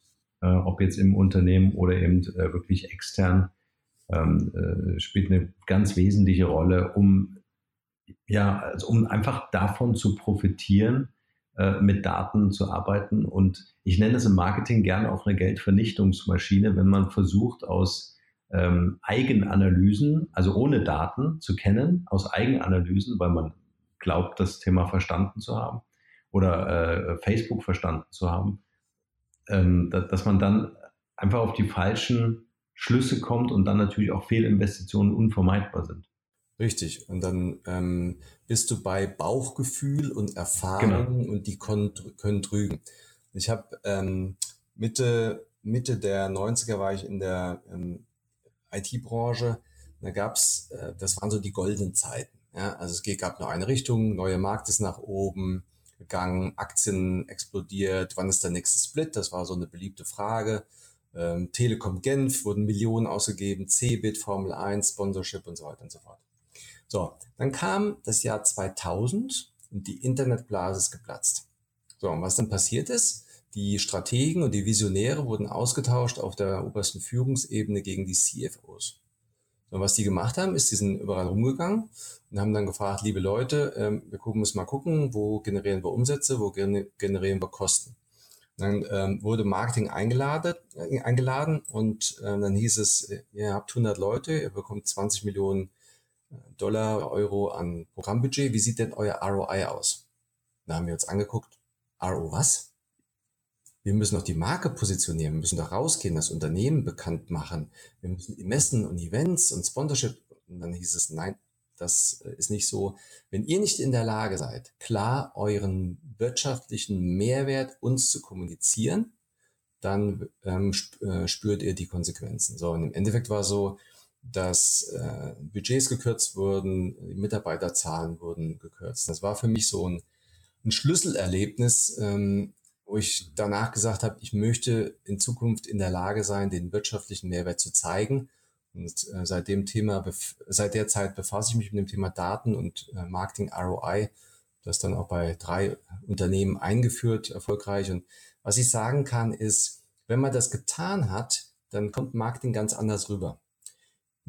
[SPEAKER 2] äh, ob jetzt im Unternehmen oder eben äh, wirklich extern, ähm, äh, spielt eine ganz wesentliche Rolle, um ja, also um einfach davon zu profitieren, mit Daten zu arbeiten. Und ich nenne es im Marketing gerne auch eine Geldvernichtungsmaschine, wenn man versucht, aus ähm, Eigenanalysen, also ohne Daten zu kennen, aus Eigenanalysen, weil man glaubt, das Thema verstanden zu haben oder äh, Facebook verstanden zu haben, ähm, dass, dass man dann einfach auf die falschen Schlüsse kommt und dann natürlich auch Fehlinvestitionen unvermeidbar sind.
[SPEAKER 3] Richtig. Und dann ähm, bist du bei Bauchgefühl und Erfahrung genau. und die können, können trügen. Ich habe ähm, Mitte, Mitte der 90er war ich in der ähm, IT-Branche. Da gab's, äh, das waren so die goldenen Zeiten. Ja? Also es gab nur eine Richtung, neue Markt ist nach oben gegangen, Aktien explodiert, wann ist der nächste Split? Das war so eine beliebte Frage. Ähm, Telekom Genf wurden Millionen ausgegeben, Cebit, Formel 1, Sponsorship und so weiter und so fort. So, dann kam das Jahr 2000 und die Internetblase ist geplatzt. So, und was dann passiert ist, die Strategen und die Visionäre wurden ausgetauscht auf der obersten Führungsebene gegen die CFOs. So, und was die gemacht haben, ist, die sind überall rumgegangen und haben dann gefragt, liebe Leute, ähm, wir gucken, müssen mal gucken, wo generieren wir Umsätze, wo generieren wir Kosten. dann ähm, wurde Marketing eingeladen, äh, eingeladen und äh, dann hieß es, ihr habt 100 Leute, ihr bekommt 20 Millionen Dollar, Euro an Programmbudget. Wie sieht denn euer ROI aus? Da haben wir uns angeguckt, RO was? Wir müssen doch die Marke positionieren, wir müssen doch rausgehen, das Unternehmen bekannt machen. Wir müssen Messen und Events und Sponsorship. Und dann hieß es, nein, das ist nicht so. Wenn ihr nicht in der Lage seid, klar euren wirtschaftlichen Mehrwert uns zu kommunizieren, dann ähm, äh, spürt ihr die Konsequenzen. So, und im Endeffekt war so, dass äh, Budgets gekürzt wurden, die Mitarbeiterzahlen wurden gekürzt. Das war für mich so ein, ein Schlüsselerlebnis, ähm, wo ich danach gesagt habe, ich möchte in Zukunft in der Lage sein, den wirtschaftlichen Mehrwert zu zeigen Und äh, seit dem Thema, seit der Zeit befasse ich mich mit dem Thema Daten und äh, Marketing ROI. Das dann auch bei drei Unternehmen eingeführt, erfolgreich. Und was ich sagen kann, ist, wenn man das getan hat, dann kommt Marketing ganz anders rüber.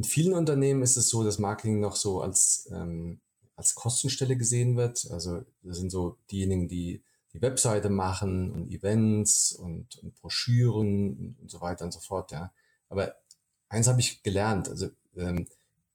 [SPEAKER 3] In vielen Unternehmen ist es so, dass Marketing noch so als, ähm, als Kostenstelle gesehen wird. Also das sind so diejenigen, die die Webseite machen und Events und, und Broschüren und, und, so weiter und so fort. Ja. Aber eins habe ich gelernt, also ähm,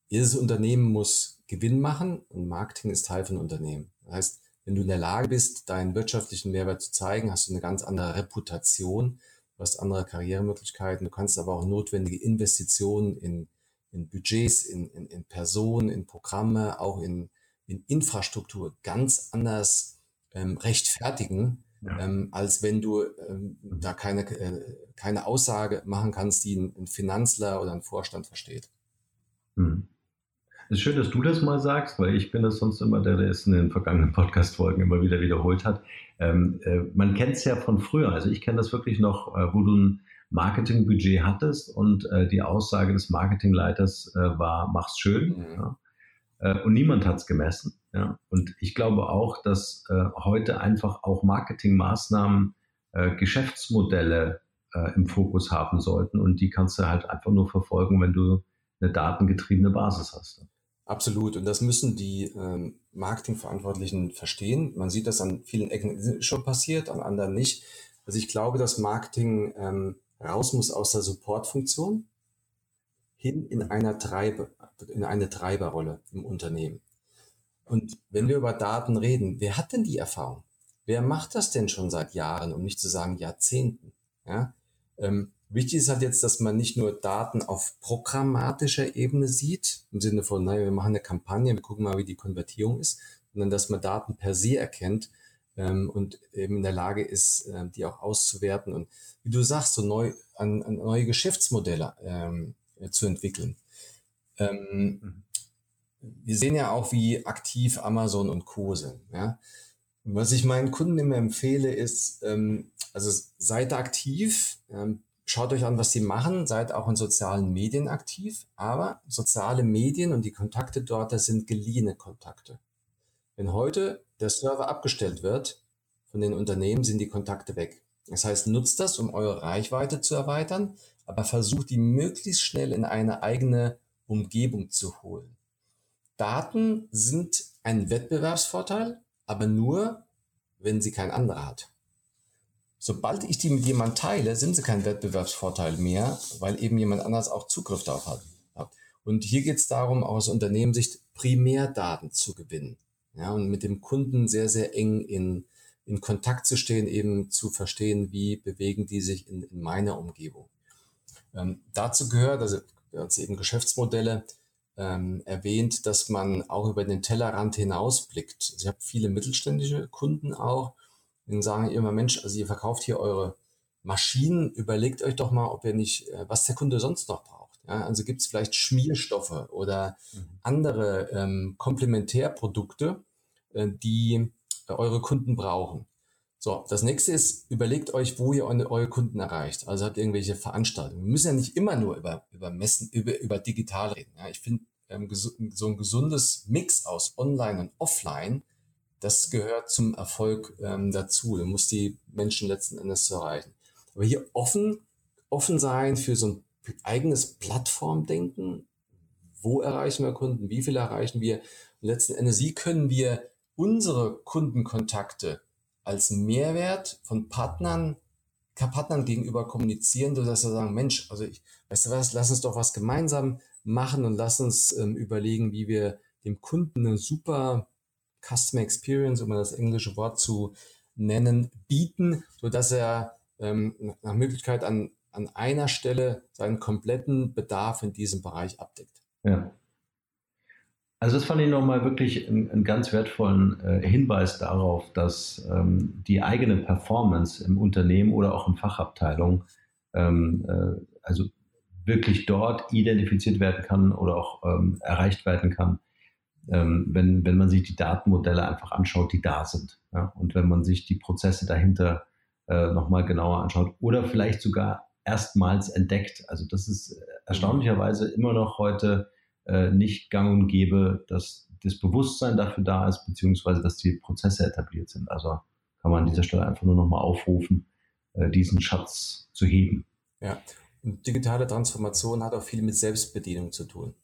[SPEAKER 3] jedes Unternehmen muss Gewinn machen und Marketing ist Teil von Unternehmen. Das heißt, wenn du in der Lage bist, deinen wirtschaftlichen Mehrwert zu zeigen, hast du eine ganz andere Reputation, du hast andere Karrieremöglichkeiten, du kannst aber auch notwendige Investitionen in, in Budgets, in, in, in Personen, in Programme, auch in, in Infrastruktur ganz anders ähm, rechtfertigen, ja. ähm, als wenn du ähm, da keine, äh, keine Aussage machen kannst, die ein, ein Finanzler oder ein Vorstand versteht.
[SPEAKER 2] Hm. Es ist schön, dass du das mal sagst, weil ich bin das sonst immer der, der es in den vergangenen Podcast-Folgen immer wieder wiederholt hat. Ähm, äh, man kennt es ja von früher. Also ich kenne das wirklich noch, äh, wo du ein Marketingbudget hattest und äh, die Aussage des Marketingleiters äh, war, mach's schön. Mhm. Ja. Äh, und niemand hat es gemessen. Ja. Und ich glaube auch, dass äh, heute einfach auch Marketingmaßnahmen äh, Geschäftsmodelle im Fokus haben sollten. Und die kannst du halt einfach nur verfolgen, wenn du eine datengetriebene Basis hast.
[SPEAKER 3] Absolut. Und das müssen die ähm, Marketingverantwortlichen verstehen. Man sieht das an vielen Ecken schon passiert, an anderen nicht. Also ich glaube, dass Marketing ähm, raus muss aus der Supportfunktion hin in einer Treibe, in eine Treiberrolle im Unternehmen. Und wenn wir über Daten reden, wer hat denn die Erfahrung? Wer macht das denn schon seit Jahren, um nicht zu sagen Jahrzehnten? Ja? Ähm, wichtig ist halt jetzt, dass man nicht nur Daten auf programmatischer Ebene sieht, im Sinne von, naja, wir machen eine Kampagne, wir gucken mal, wie die Konvertierung ist, sondern dass man Daten per se erkennt ähm, und eben in der Lage ist, äh, die auch auszuwerten und wie du sagst, so neu an, an neue Geschäftsmodelle ähm, äh, zu entwickeln. Ähm, mhm. Wir sehen ja auch, wie aktiv Amazon und Co. sind. Ja? Was ich meinen Kunden immer empfehle, ist, ähm, also seid aktiv, ähm, schaut euch an, was sie machen, seid auch in sozialen Medien aktiv, aber soziale Medien und die Kontakte dort, das sind geliehene Kontakte. Wenn heute der Server abgestellt wird von den Unternehmen, sind die Kontakte weg. Das heißt, nutzt das, um eure Reichweite zu erweitern, aber versucht die möglichst schnell in eine eigene Umgebung zu holen. Daten sind ein Wettbewerbsvorteil, aber nur, wenn sie kein anderer hat. Sobald ich die mit jemand teile, sind sie kein Wettbewerbsvorteil mehr, weil eben jemand anders auch Zugriff darauf hat. Und hier geht es darum, aus Unternehmenssicht Primärdaten zu gewinnen. Ja, und mit dem Kunden sehr, sehr eng in, in Kontakt zu stehen, eben zu verstehen, wie bewegen die sich in, in meiner Umgebung. Ähm, dazu gehört, also wir haben eben Geschäftsmodelle ähm, erwähnt, dass man auch über den Tellerrand hinausblickt. Also ich habe viele mittelständische Kunden auch, die sagen immer, Mensch, also ihr verkauft hier eure Maschinen, überlegt euch doch mal, ob ihr nicht, äh, was der Kunde sonst noch braucht. Ja, also gibt es vielleicht Schmierstoffe oder mhm. andere ähm, Komplementärprodukte, die äh, eure Kunden brauchen. So, das nächste ist, überlegt euch, wo ihr eure Kunden erreicht. Also habt ihr irgendwelche Veranstaltungen. Wir müssen ja nicht immer nur über, über Messen, über, über digital reden. Ja, ich finde, ähm, so ein gesundes Mix aus Online und Offline, das gehört zum Erfolg ähm, dazu. Du musst die Menschen letzten Endes erreichen. Aber hier offen, offen sein für so ein eigenes Plattformdenken. Wo erreichen wir Kunden? Wie viele erreichen wir? Und letzten Endes, wie können wir unsere Kundenkontakte als Mehrwert von Partnern, Partnern gegenüber kommunizieren, sodass sie sagen, Mensch, also ich, weißt du was, lass uns doch was gemeinsam machen und lass uns ähm, überlegen, wie wir dem Kunden eine super Customer Experience, um das englische Wort zu nennen, bieten, sodass er ähm, nach Möglichkeit an, an einer Stelle seinen kompletten Bedarf in diesem Bereich abdeckt.
[SPEAKER 2] Ja. Also das fand ich nochmal wirklich einen, ganz wertvollen äh, Hinweis darauf, dass ähm, die eigene Performance im Unternehmen oder auch in Fachabteilung ähm, äh, also wirklich dort identifiziert werden kann oder auch ähm, erreicht werden kann, ähm, wenn, wenn man sich die Datenmodelle einfach anschaut, die da sind. Ja? Und wenn man sich die Prozesse dahinter äh, nochmal genauer anschaut oder vielleicht sogar erstmals entdeckt. Also das ist äh, erstaunlicherweise immer noch heute äh, nicht gang und gäbe, dass das Bewusstsein dafür da ist, beziehungsweise dass die Prozesse etabliert sind. Also kann man an dieser Stelle einfach nur nochmal aufrufen, äh, diesen Schatz zu heben.
[SPEAKER 3] Ja, und digitale Transformation hat auch viel mit Selbstbedienung zu tun.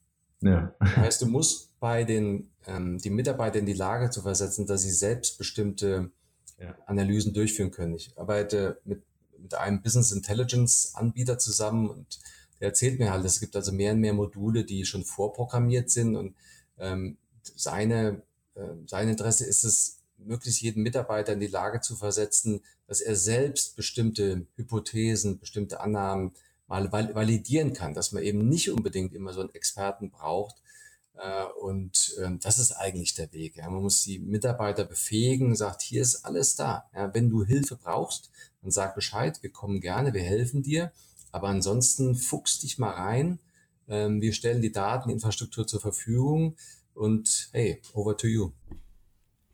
[SPEAKER 3] Ja. Das heißt, du musst bei den ähm, die Mitarbeiter in die Lage zu versetzen, dass sie selbst bestimmte ja. Analysen durchführen können. Ich arbeite mit, mit einem Business Intelligence Anbieter zusammen und der erzählt mir halt, es gibt also mehr und mehr Module, die schon vorprogrammiert sind und ähm, seine, äh, sein Interesse ist es, möglichst jeden Mitarbeiter in die Lage zu versetzen, dass er selbst bestimmte Hypothesen, bestimmte Annahmen mal validieren kann, dass man eben nicht unbedingt immer so einen Experten braucht. Äh, und ähm, das ist eigentlich der Weg. Man muss die Mitarbeiter befähigen, sagt, hier ist alles da. Wenn du Hilfe brauchst, dann sag Bescheid, wir kommen gerne, wir helfen dir. Aber ansonsten fuchs dich mal rein. Ähm, wir stellen die Dateninfrastruktur zur Verfügung und hey, over to you.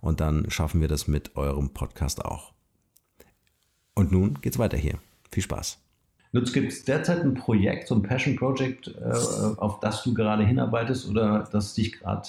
[SPEAKER 2] und dann schaffen wir das mit eurem Podcast auch. Und nun geht's weiter hier. Viel Spaß. Lutz, gibt es derzeit ein Projekt, so ein Passion Project, äh, auf das du gerade hinarbeitest oder das dich gerade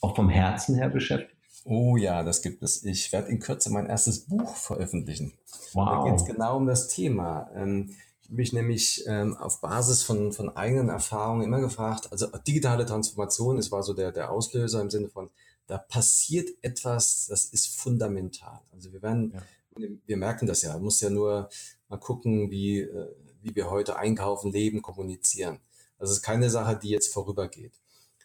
[SPEAKER 2] auch vom Herzen her beschäftigt?
[SPEAKER 3] Oh ja, das gibt es. Ich werde in Kürze mein erstes Buch veröffentlichen. Wow. Da geht es genau um das Thema. Ähm, ich habe mich nämlich ähm, auf Basis von, von eigenen Erfahrungen immer gefragt, also digitale Transformation, es war so der, der Auslöser im Sinne von, da passiert etwas, das ist fundamental. Also wir werden, ja. wir merken das ja, man muss ja nur mal gucken, wie, äh, wie wir heute einkaufen, leben, kommunizieren. Also es ist keine Sache, die jetzt vorübergeht.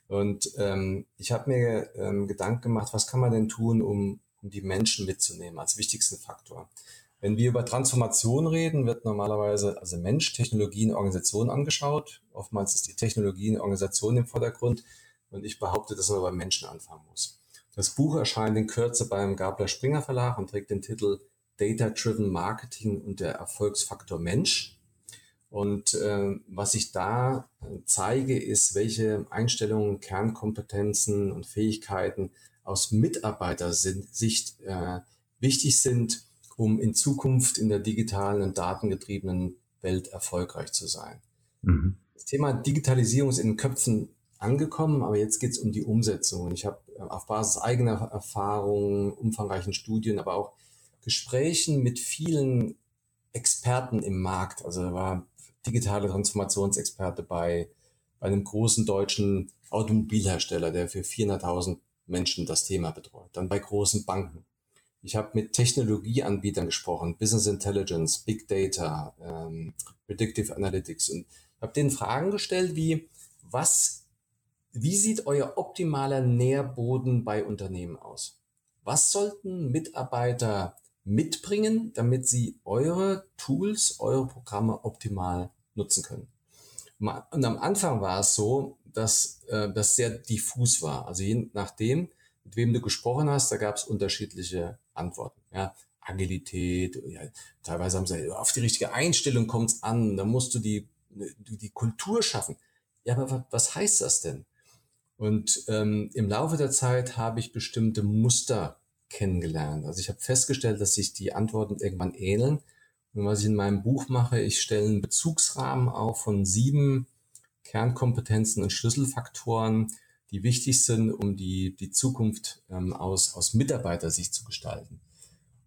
[SPEAKER 3] Und ähm, ich habe mir ähm, Gedanken gemacht, was kann man denn tun, um, um die Menschen mitzunehmen als wichtigsten Faktor. Wenn wir über Transformation reden, wird normalerweise also Mensch, Technologie und Organisation angeschaut. Oftmals ist die Technologie und Organisation im Vordergrund. Und ich behaupte, dass man beim Menschen anfangen muss. Das Buch erscheint in Kürze beim Gabler Springer Verlag und trägt den Titel Data Driven Marketing und der Erfolgsfaktor Mensch. Und äh, was ich da zeige, ist, welche Einstellungen, Kernkompetenzen und Fähigkeiten aus Mitarbeitersicht äh, wichtig sind, um in Zukunft in der digitalen und datengetriebenen Welt erfolgreich zu sein. Mhm. Das Thema Digitalisierung ist in den Köpfen angekommen, aber jetzt geht es um die Umsetzung. Ich habe äh, auf Basis eigener Erfahrungen, umfangreichen Studien, aber auch Gesprächen mit vielen Experten im Markt. Also da war digitale Transformationsexperte bei, bei einem großen deutschen Automobilhersteller, der für 400.000 Menschen das Thema betreut. Dann bei großen Banken. Ich habe mit Technologieanbietern gesprochen, Business Intelligence, Big Data, ähm, Predictive Analytics und habe denen Fragen gestellt wie, was wie sieht euer optimaler Nährboden bei Unternehmen aus? Was sollten Mitarbeiter mitbringen, damit sie eure Tools, eure Programme optimal nutzen können? Und am Anfang war es so, dass äh, das sehr diffus war. Also je nachdem, mit wem du gesprochen hast, da gab es unterschiedliche Antworten. Ja, Agilität, ja, teilweise haben sie auf die richtige Einstellung kommt es an, da musst du die, die, die Kultur schaffen. Ja, aber was heißt das denn? Und ähm, im Laufe der Zeit habe ich bestimmte Muster kennengelernt. Also ich habe festgestellt, dass sich die Antworten irgendwann ähneln. Und was ich in meinem Buch mache, ich stelle einen Bezugsrahmen auf von sieben Kernkompetenzen und Schlüsselfaktoren, die wichtig sind, um die, die Zukunft ähm, aus, aus Mitarbeitersicht zu gestalten.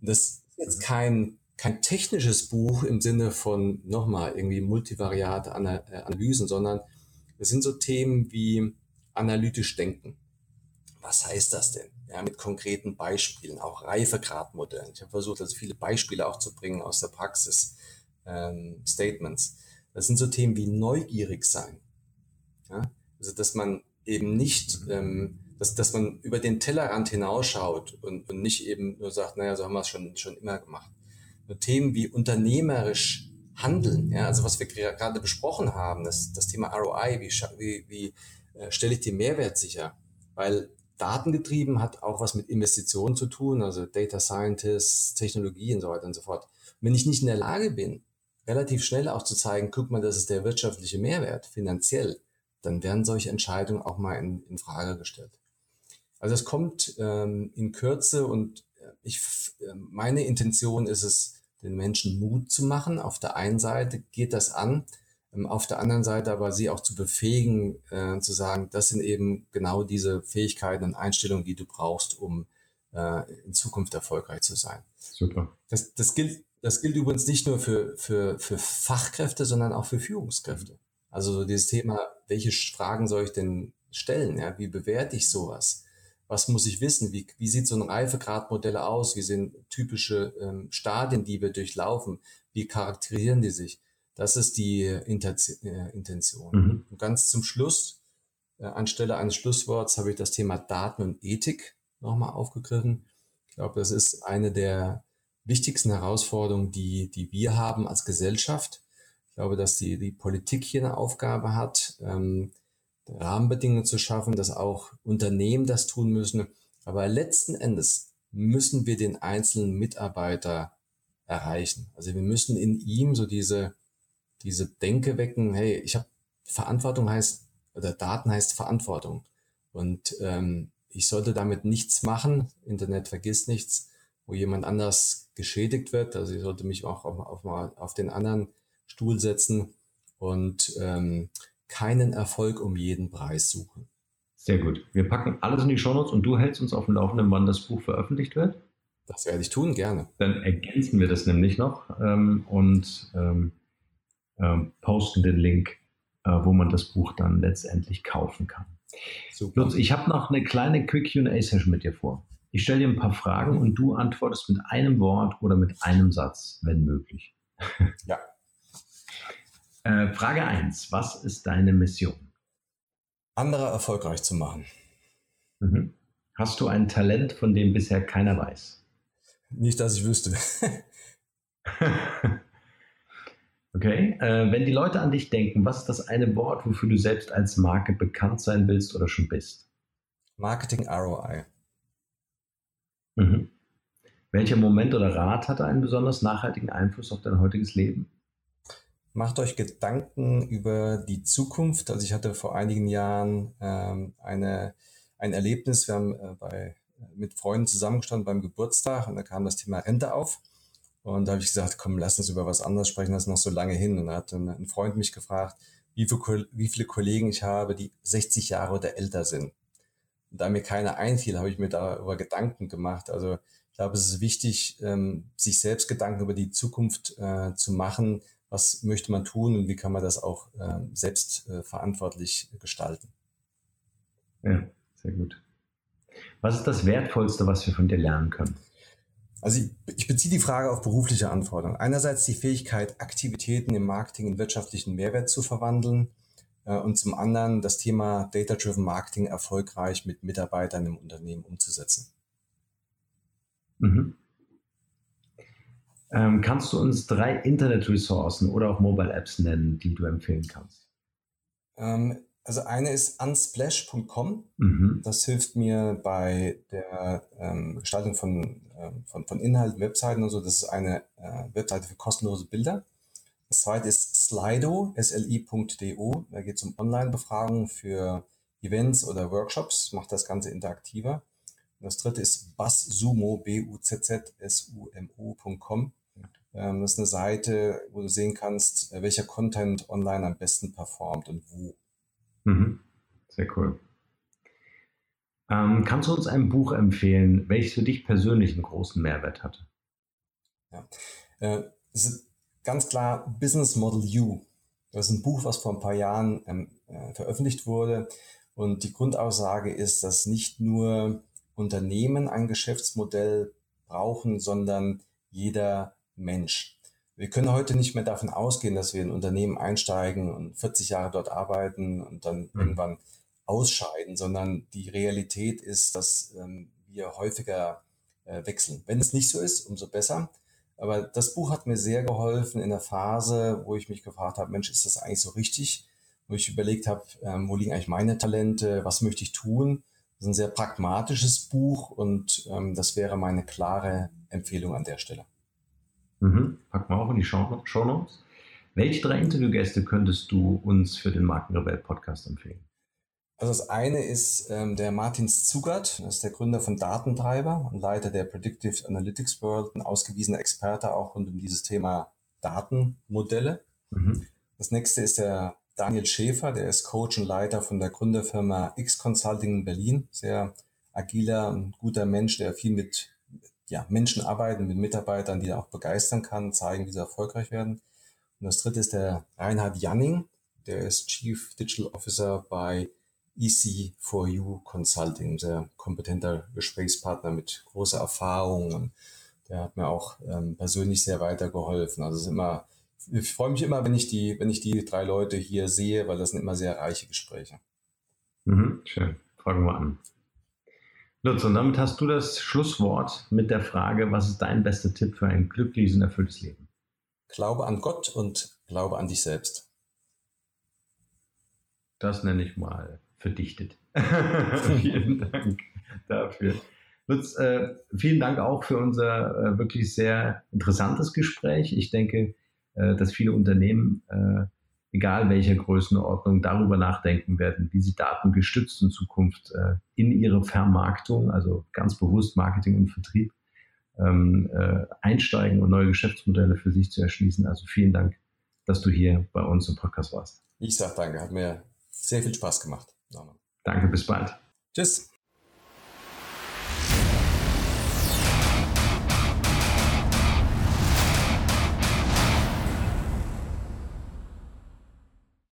[SPEAKER 3] Und das ist jetzt kein, kein technisches Buch im Sinne von nochmal irgendwie multivariate Analysen, sondern es sind so Themen wie analytisch denken. was heißt das denn? Ja, mit konkreten Beispielen, auch Reifegradmodellen. Ich habe versucht, also viele Beispiele auch zu bringen aus der Praxis, ähm, Statements. Das sind so Themen wie neugierig sein. Ja? Also, dass man eben nicht, mhm. ähm, dass, dass man über den Tellerrand hinausschaut und, und nicht eben nur sagt, naja, so haben wir es schon, schon immer gemacht. Nur Themen wie unternehmerisch handeln, ja, also was wir gerade besprochen haben, das, das Thema ROI, wie, wie, wie stelle ich den Mehrwert sicher? Weil datengetrieben hat auch was mit Investitionen zu tun, also Data Scientists, Technologie und so weiter und so fort. wenn ich nicht in der Lage bin, relativ schnell auch zu zeigen, guck mal, das ist der wirtschaftliche Mehrwert finanziell, dann werden solche Entscheidungen auch mal in, in Frage gestellt. Also es kommt ähm, in Kürze und äh, ich, äh, meine Intention ist es, den Menschen Mut zu machen. Auf der einen Seite geht das an, auf der anderen Seite aber sie auch zu befähigen, äh, zu sagen, das sind eben genau diese Fähigkeiten und Einstellungen, die du brauchst, um äh, in Zukunft erfolgreich zu sein.
[SPEAKER 2] Super.
[SPEAKER 3] Das, das, gilt, das gilt übrigens nicht nur für, für, für Fachkräfte, sondern auch für Führungskräfte. Also so dieses Thema, welche Fragen soll ich denn stellen? Ja? Wie bewerte ich sowas? Was muss ich wissen? Wie, wie sieht so ein Reifegradmodell aus? Wie sind typische ähm, Stadien, die wir durchlaufen? Wie charakterisieren die sich? Das ist die äh, Intention. Mhm. Und ganz zum Schluss, äh, anstelle eines Schlussworts, habe ich das Thema Daten und Ethik nochmal aufgegriffen. Ich glaube, das ist eine der wichtigsten Herausforderungen, die, die wir haben als Gesellschaft. Ich glaube, dass die, die Politik hier eine Aufgabe hat, ähm, Rahmenbedingungen zu schaffen, dass auch Unternehmen das tun müssen. Aber letzten Endes müssen wir den einzelnen Mitarbeiter erreichen. Also wir müssen in ihm so diese diese Denke wecken, hey, ich habe Verantwortung heißt, oder Daten heißt Verantwortung. Und ähm, ich sollte damit nichts machen, Internet vergisst nichts, wo jemand anders geschädigt wird. Also ich sollte mich auch auf, auf, mal auf den anderen Stuhl setzen und ähm, keinen Erfolg um jeden Preis suchen.
[SPEAKER 2] Sehr gut. Wir packen alles in die Shownotes und du hältst uns auf dem Laufenden, wann das Buch veröffentlicht wird.
[SPEAKER 3] Das werde ich tun, gerne.
[SPEAKER 2] Dann ergänzen wir das nämlich noch ähm, und ähm, ähm, posten den Link, äh, wo man das Buch dann letztendlich kaufen kann. Super. Lutz, ich habe noch eine kleine Quick QA-Session mit dir vor. Ich stelle dir ein paar Fragen und du antwortest mit einem Wort oder mit einem Satz, wenn möglich.
[SPEAKER 3] Ja.
[SPEAKER 2] äh, Frage 1. Was ist deine Mission?
[SPEAKER 3] Andere erfolgreich zu machen.
[SPEAKER 2] Mhm. Hast du ein Talent, von dem bisher keiner weiß?
[SPEAKER 3] Nicht, dass ich wüsste.
[SPEAKER 2] Okay. Äh, wenn die Leute an dich denken, was ist das eine Wort, wofür du selbst als Marke bekannt sein willst oder schon bist?
[SPEAKER 3] Marketing ROI.
[SPEAKER 2] Mhm. Welcher Moment oder Rat hatte einen besonders nachhaltigen Einfluss auf dein heutiges Leben?
[SPEAKER 3] Macht euch Gedanken über die Zukunft. Also ich hatte vor einigen Jahren ähm, eine, ein Erlebnis. Wir haben äh, bei, mit Freunden zusammengestanden beim Geburtstag und da kam das Thema Rente auf. Und da habe ich gesagt, komm, lass uns über was anderes sprechen, das ist noch so lange hin. Und da hat ein Freund mich gefragt, wie, viel, wie viele Kollegen ich habe, die 60 Jahre oder älter sind. Und da mir keiner einfiel, habe ich mir darüber Gedanken gemacht. Also ich glaube, es ist wichtig, ähm, sich selbst Gedanken über die Zukunft äh, zu machen. Was möchte man tun und wie kann man das auch äh, selbst äh, verantwortlich gestalten?
[SPEAKER 2] Ja, sehr gut. Was ist das Wertvollste, was wir von dir lernen können?
[SPEAKER 3] Also ich, ich beziehe die Frage auf berufliche Anforderungen. Einerseits die Fähigkeit, Aktivitäten im Marketing in wirtschaftlichen Mehrwert zu verwandeln äh, und zum anderen das Thema Data-Driven Marketing erfolgreich mit Mitarbeitern im Unternehmen umzusetzen.
[SPEAKER 2] Mhm. Ähm, kannst du uns drei Internet-Ressourcen oder auch Mobile-Apps nennen, die du empfehlen kannst?
[SPEAKER 3] Ähm, also eine ist unsplash.com. Mhm. Das hilft mir bei der ähm, Gestaltung von, ähm, von, von Inhalten, Webseiten und so. Das ist eine äh, Webseite für kostenlose Bilder. Das zweite ist Slido, sli.do. Da geht es um Online-Befragungen für Events oder Workshops, macht das Ganze interaktiver. Und das dritte ist buzzsumo, b-u-z-z-s-u-m-o.com. Ähm, das ist eine Seite, wo du sehen kannst, äh, welcher Content online am besten performt und wo.
[SPEAKER 2] Mhm. Sehr cool. Ähm, kannst du uns ein Buch empfehlen, welches für dich persönlich einen großen Mehrwert hatte?
[SPEAKER 3] Ja, äh, ganz klar Business Model U. Das ist ein Buch, was vor ein paar Jahren ähm, äh, veröffentlicht wurde. Und die Grundaussage ist, dass nicht nur Unternehmen ein Geschäftsmodell brauchen, sondern jeder Mensch. Wir können heute nicht mehr davon ausgehen, dass wir in Unternehmen einsteigen und 40 Jahre dort arbeiten und dann mhm. irgendwann ausscheiden, sondern die Realität ist, dass ähm, wir häufiger äh, wechseln. Wenn es nicht so ist, umso besser. Aber das Buch hat mir sehr geholfen in der Phase, wo ich mich gefragt habe, Mensch, ist das eigentlich so richtig? Wo ich überlegt habe, ähm, wo liegen eigentlich meine Talente, was möchte ich tun? Das ist ein sehr pragmatisches Buch und ähm, das wäre meine klare Empfehlung an der Stelle.
[SPEAKER 2] Mhm. Packen wir auch in die Show, Show Notes. Welche drei Interviewgäste könntest du uns für den Markenrebell Podcast empfehlen?
[SPEAKER 3] Also das eine ist ähm, der Martin Zugert, das ist der Gründer von Datentreiber und Leiter der Predictive Analytics World, ein ausgewiesener Experte auch rund um dieses Thema Datenmodelle. Mhm. Das nächste ist der Daniel Schäfer, der ist Coach und Leiter von der Gründerfirma X Consulting in Berlin. Sehr agiler und guter Mensch, der viel mit ja, Menschen arbeitet, mit Mitarbeitern, die er auch begeistern kann, zeigen, wie sie erfolgreich werden. Und das dritte ist der Reinhard Janning, der ist Chief Digital Officer bei EC4U Consulting, sehr kompetenter Gesprächspartner mit großer Erfahrung. Der hat mir auch ähm, persönlich sehr weitergeholfen. Also es ist immer, ich freue mich immer, wenn ich die, wenn ich die drei Leute hier sehe, weil das sind immer sehr reiche Gespräche.
[SPEAKER 2] Mhm, schön. Fragen wir an. Lutz, und damit hast du das Schlusswort mit der Frage, was ist dein bester Tipp für ein glückliches und erfülltes Leben?
[SPEAKER 3] Glaube an Gott und glaube an dich selbst.
[SPEAKER 2] Das nenne ich mal verdichtet. vielen Dank dafür. Lutz, äh, vielen Dank auch für unser äh, wirklich sehr interessantes Gespräch. Ich denke, äh, dass viele Unternehmen, äh, egal welcher Größenordnung, darüber nachdenken werden, wie sie datengestützt in Zukunft äh, in ihre Vermarktung, also ganz bewusst Marketing und Vertrieb, ähm, äh, einsteigen und neue Geschäftsmodelle für sich zu erschließen. Also vielen Dank, dass du hier bei uns im Podcast warst.
[SPEAKER 3] Ich sage danke, hat mir sehr viel Spaß gemacht.
[SPEAKER 2] Danke, bis bald.
[SPEAKER 3] Tschüss.